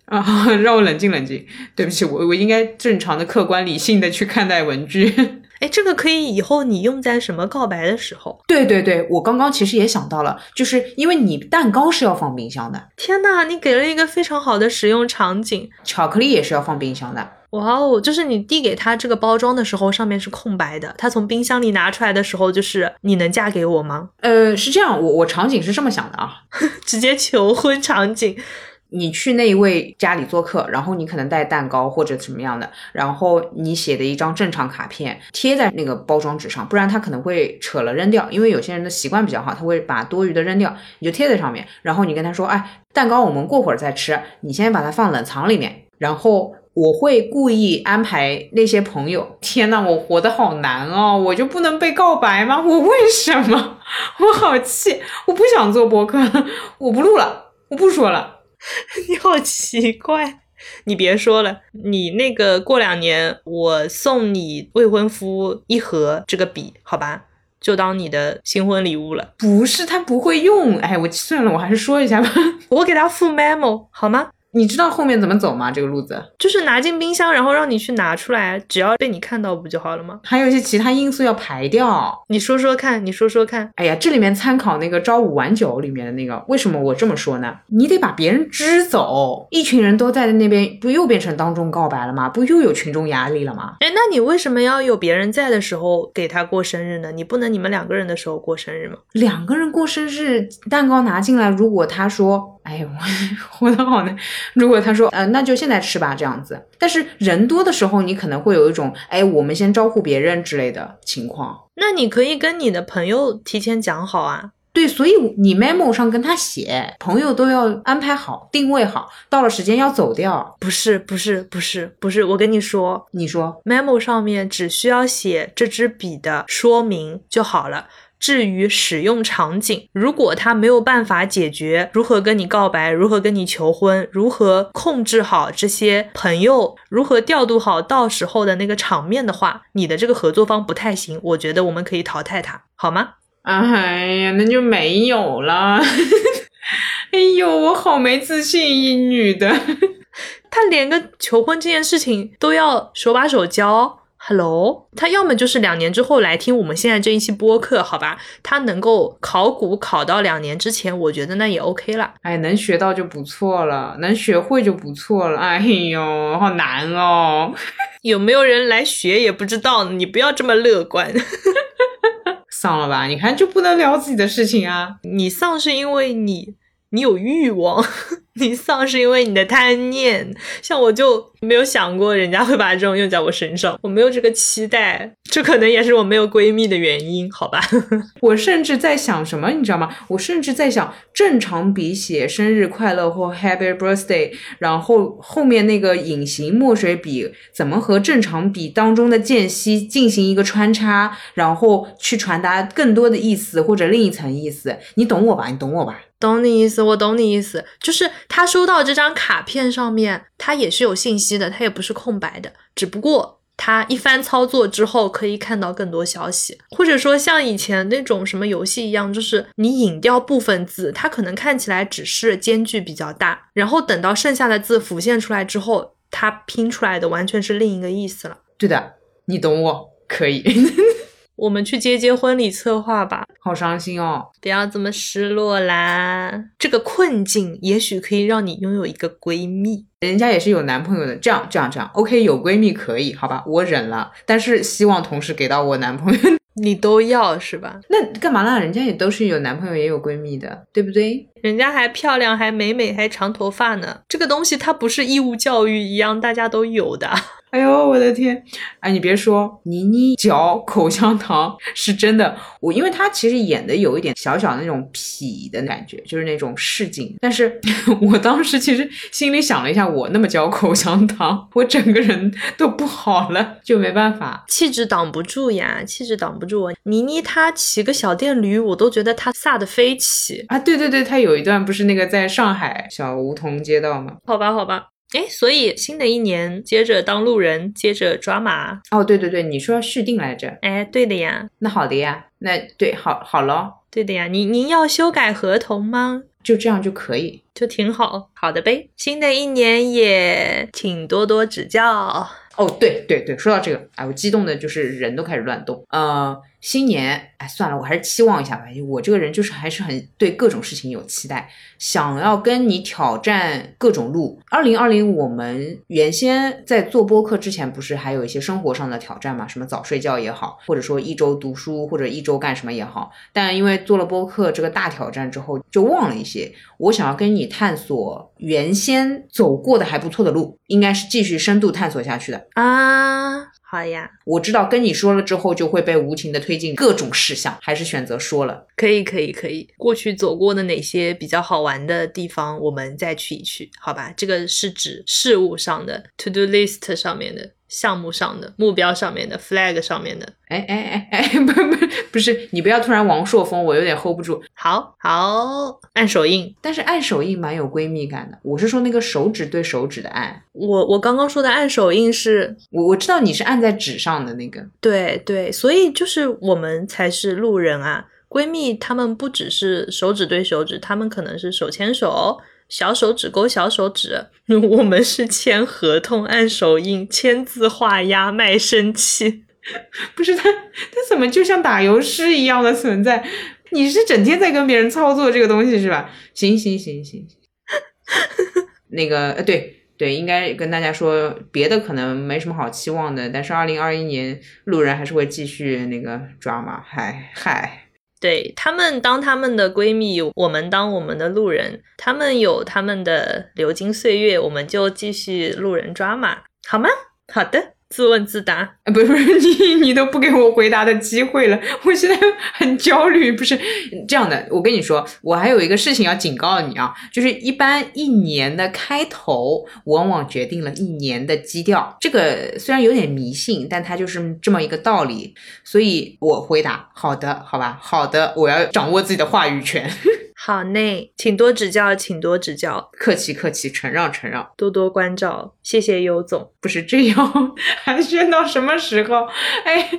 啊，让我冷静冷静。对不起，我我应该正常的、客观、理性的去看待文具。哎，这个可以以后你用在什么告白的时候？对对对，我刚刚其实也想到了，就是因为你蛋糕是要放冰箱的。天呐，你给了一个非常好的使用场景。巧克力也是要放冰箱的。哇哦，就是你递给他这个包装的时候，上面是空白的。他从冰箱里拿出来的时候，就是你能嫁给我吗？呃，是这样，我我场景是这么想的啊，直接求婚场景。你去那一位家里做客，然后你可能带蛋糕或者什么样的，然后你写的一张正常卡片贴在那个包装纸上，不然他可能会扯了扔掉。因为有些人的习惯比较好，他会把多余的扔掉，你就贴在上面。然后你跟他说，哎，蛋糕我们过会儿再吃，你先把它放冷藏里面。然后我会故意安排那些朋友。天呐，我活得好难哦，我就不能被告白吗？我为什么？我好气，我不想做播客，我不录了，我不说了。你好奇怪，你别说了，你那个过两年我送你未婚夫一盒这个笔，好吧，就当你的新婚礼物了。不是他不会用，哎，我算了，我还是说一下吧，我给他附 memo 好吗？你知道后面怎么走吗？这个路子就是拿进冰箱，然后让你去拿出来，只要被你看到不就好了吗？还有一些其他因素要排掉。你说说看，你说说看。哎呀，这里面参考那个朝五晚九里面的那个，为什么我这么说呢？你得把别人支走，一群人都在那边，不又变成当众告白了吗？不又有群众压力了吗？哎，那你为什么要有别人在的时候给他过生日呢？你不能你们两个人的时候过生日吗？两个人过生日，蛋糕拿进来，如果他说。哎呦，我活得好难。如果他说，呃，那就现在吃吧，这样子。但是人多的时候，你可能会有一种，哎，我们先招呼别人之类的情况。那你可以跟你的朋友提前讲好啊。对，所以你 memo 上跟他写，朋友都要安排好，定位好，到了时间要走掉。不是，不是，不是，不是，我跟你说，你说 memo 上面只需要写这支笔的说明就好了。至于使用场景，如果他没有办法解决如何跟你告白、如何跟你求婚、如何控制好这些朋友、如何调度好到时候的那个场面的话，你的这个合作方不太行，我觉得我们可以淘汰他，好吗？哎呀，那就没有了。哎呦，我好没自信，一女的，他连个求婚这件事情都要手把手教。Hello，他要么就是两年之后来听我们现在这一期播客，好吧？他能够考古考到两年之前，我觉得那也 OK 了。哎，能学到就不错了，能学会就不错了。哎呦，好难哦！有没有人来学也不知道？你不要这么乐观。丧了吧？你看就不能聊自己的事情啊？你丧是因为你。你有欲望，你丧是因为你的贪念。像我就没有想过人家会把这种用在我身上，我没有这个期待，这可能也是我没有闺蜜的原因，好吧？我甚至在想什么，你知道吗？我甚至在想，正常笔写生日快乐或 Happy Birthday，然后后面那个隐形墨水笔怎么和正常笔当中的间隙进行一个穿插，然后去传达更多的意思或者另一层意思？你懂我吧？你懂我吧？懂你意思，我懂你意思，就是他收到这张卡片上面，他也是有信息的，他也不是空白的，只不过他一番操作之后可以看到更多消息，或者说像以前那种什么游戏一样，就是你隐掉部分字，它可能看起来只是间距比较大，然后等到剩下的字浮现出来之后，它拼出来的完全是另一个意思了。对的，你懂我，可以。我们去接接婚礼策划吧，好伤心哦！不要这么失落啦。这个困境也许可以让你拥有一个闺蜜，人家也是有男朋友的。这样这样这样，OK，有闺蜜可以，好吧，我忍了。但是希望同时给到我男朋友，你都要是吧？那干嘛啦？人家也都是有男朋友也有闺蜜的，对不对？人家还漂亮，还美美，还长头发呢。这个东西它不是义务教育一样，大家都有的。哎呦，我的天！哎，你别说，倪妮嚼口香糖 是真的。我因为她其实演的有一点小小的那种痞的感觉，就是那种市井。但是 我当时其实心里想了一下，我那么嚼口香糖，我整个人都不好了，就没办法，气质挡不住呀，气质挡不住。倪妮她骑个小电驴，我都觉得她飒的飞起啊！对对对，她有一段不是那个在上海小梧桐街道吗？好吧，好吧。哎，所以新的一年接着当路人，接着抓马。哦，对对对，你说要续订来着？哎，对的呀。那好的呀，那对，好好了。对的呀，您您要修改合同吗？就这样就可以，就挺好。好的呗，新的一年也请多多指教。哦，对对对，说到这个，哎，我激动的就是人都开始乱动。呃，新年，哎，算了，我还是期望一下吧。我这个人就是还是很对各种事情有期待，想要跟你挑战各种路。二零二零，我们原先在做播客之前，不是还有一些生活上的挑战嘛？什么早睡觉也好，或者说一周读书，或者一周干什么也好。但因为做了播客这个大挑战之后，就忘了一些。我想要跟你探索原先走过的还不错的路，应该是继续深度探索下去的。啊，好呀，我知道跟你说了之后就会被无情的推进各种事项，还是选择说了。可以，可以，可以。过去走过的哪些比较好玩的地方，我们再去一去，好吧？这个是指事物上的 to do list 上面的。项目上的目标上面的 flag 上面的，哎哎哎哎，不不不是，你不要突然王朔风，我有点 hold 不住。好好按手印，但是按手印蛮有闺蜜感的。我是说那个手指对手指的按。我我刚刚说的按手印是，我我知道你是按在纸上的那个。对对，所以就是我们才是路人啊，闺蜜她们不只是手指对手指，她们可能是手牵手。小手指勾小手指，我们是签合同、按手印、签字画押、卖身契，不是他，他怎么就像打油诗一样的存在？你是整天在跟别人操作这个东西是吧？行行行行，那个呃，对对，应该跟大家说，别的可能没什么好期望的，但是二零二一年路人还是会继续那个抓嘛，嗨嗨。对他们当他们的闺蜜，我们当我们的路人。他们有他们的流金岁月，我们就继续路人抓马，好吗？好的。自问自答啊，不是不是你你都不给我回答的机会了，我现在很焦虑。不是这样的，我跟你说，我还有一个事情要警告你啊，就是一般一年的开头往往决定了一年的基调。这个虽然有点迷信，但它就是这么一个道理。所以我回答好的，好吧，好的，我要掌握自己的话语权。好嘞，请多指教，请多指教，客气客气，承让承让，多多关照，谢谢尤总。不是这样，寒暄到什么时候？哎，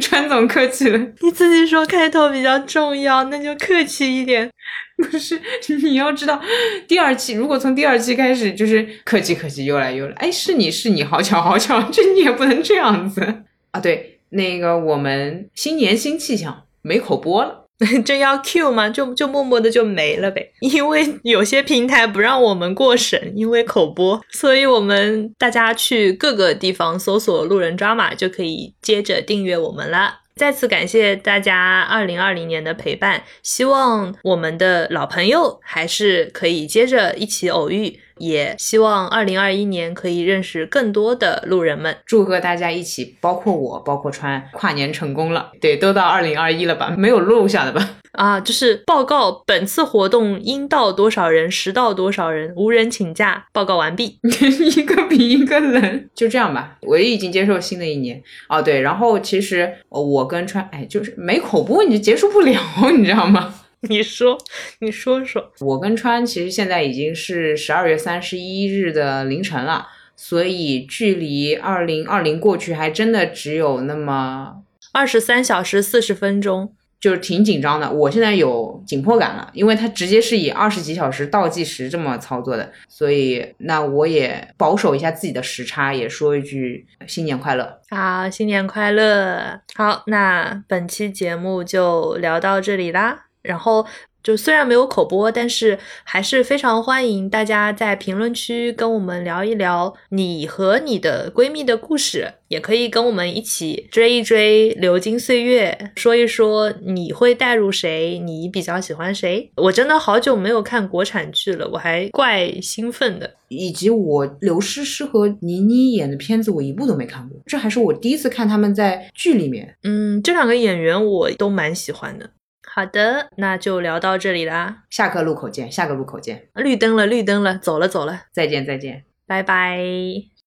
川总客气了，你自己说开头比较重要，那就客气一点。不是，你要知道，第二期如果从第二期开始就是客气客气，又来又来。哎，是你是你，好巧好巧，这你也不能这样子啊。对，那个我们新年新气象，没口播了。这要 Q 吗？就就默默的就没了呗。因为有些平台不让我们过审，因为口播，所以我们大家去各个地方搜索“路人抓马”就可以接着订阅我们了。再次感谢大家二零二零年的陪伴，希望我们的老朋友还是可以接着一起偶遇。也希望二零二一年可以认识更多的路人们，祝贺大家一起，包括我，包括川，跨年成功了。对，都到二零二一了吧？没有漏下的吧？啊，就是报告本次活动应到多少人，实到多少人，无人请假。报告完毕。一个比一个冷，就这样吧。我也已经接受新的一年。哦，对，然后其实我跟川，哎，就是没口播你就结束不了，你知道吗？你说，你说说，我跟川其实现在已经是十二月三十一日的凌晨了，所以距离二零二零过去还真的只有那么二十三小时四十分钟，就是挺紧张的。我现在有紧迫感了，因为它直接是以二十几小时倒计时这么操作的，所以那我也保守一下自己的时差，也说一句新年快乐。好，新年快乐。好，那本期节目就聊到这里啦。然后就虽然没有口播，但是还是非常欢迎大家在评论区跟我们聊一聊你和你的闺蜜的故事，也可以跟我们一起追一追流金岁月，说一说你会带入谁，你比较喜欢谁。我真的好久没有看国产剧了，我还怪兴奋的。以及我刘诗诗和倪妮演的片子，我一部都没看过，这还是我第一次看他们在剧里面。嗯，这两个演员我都蛮喜欢的。好的，那就聊到这里啦。下个路口见，下个路口见。绿灯了，绿灯了，走了，走了，再见，再见，拜拜。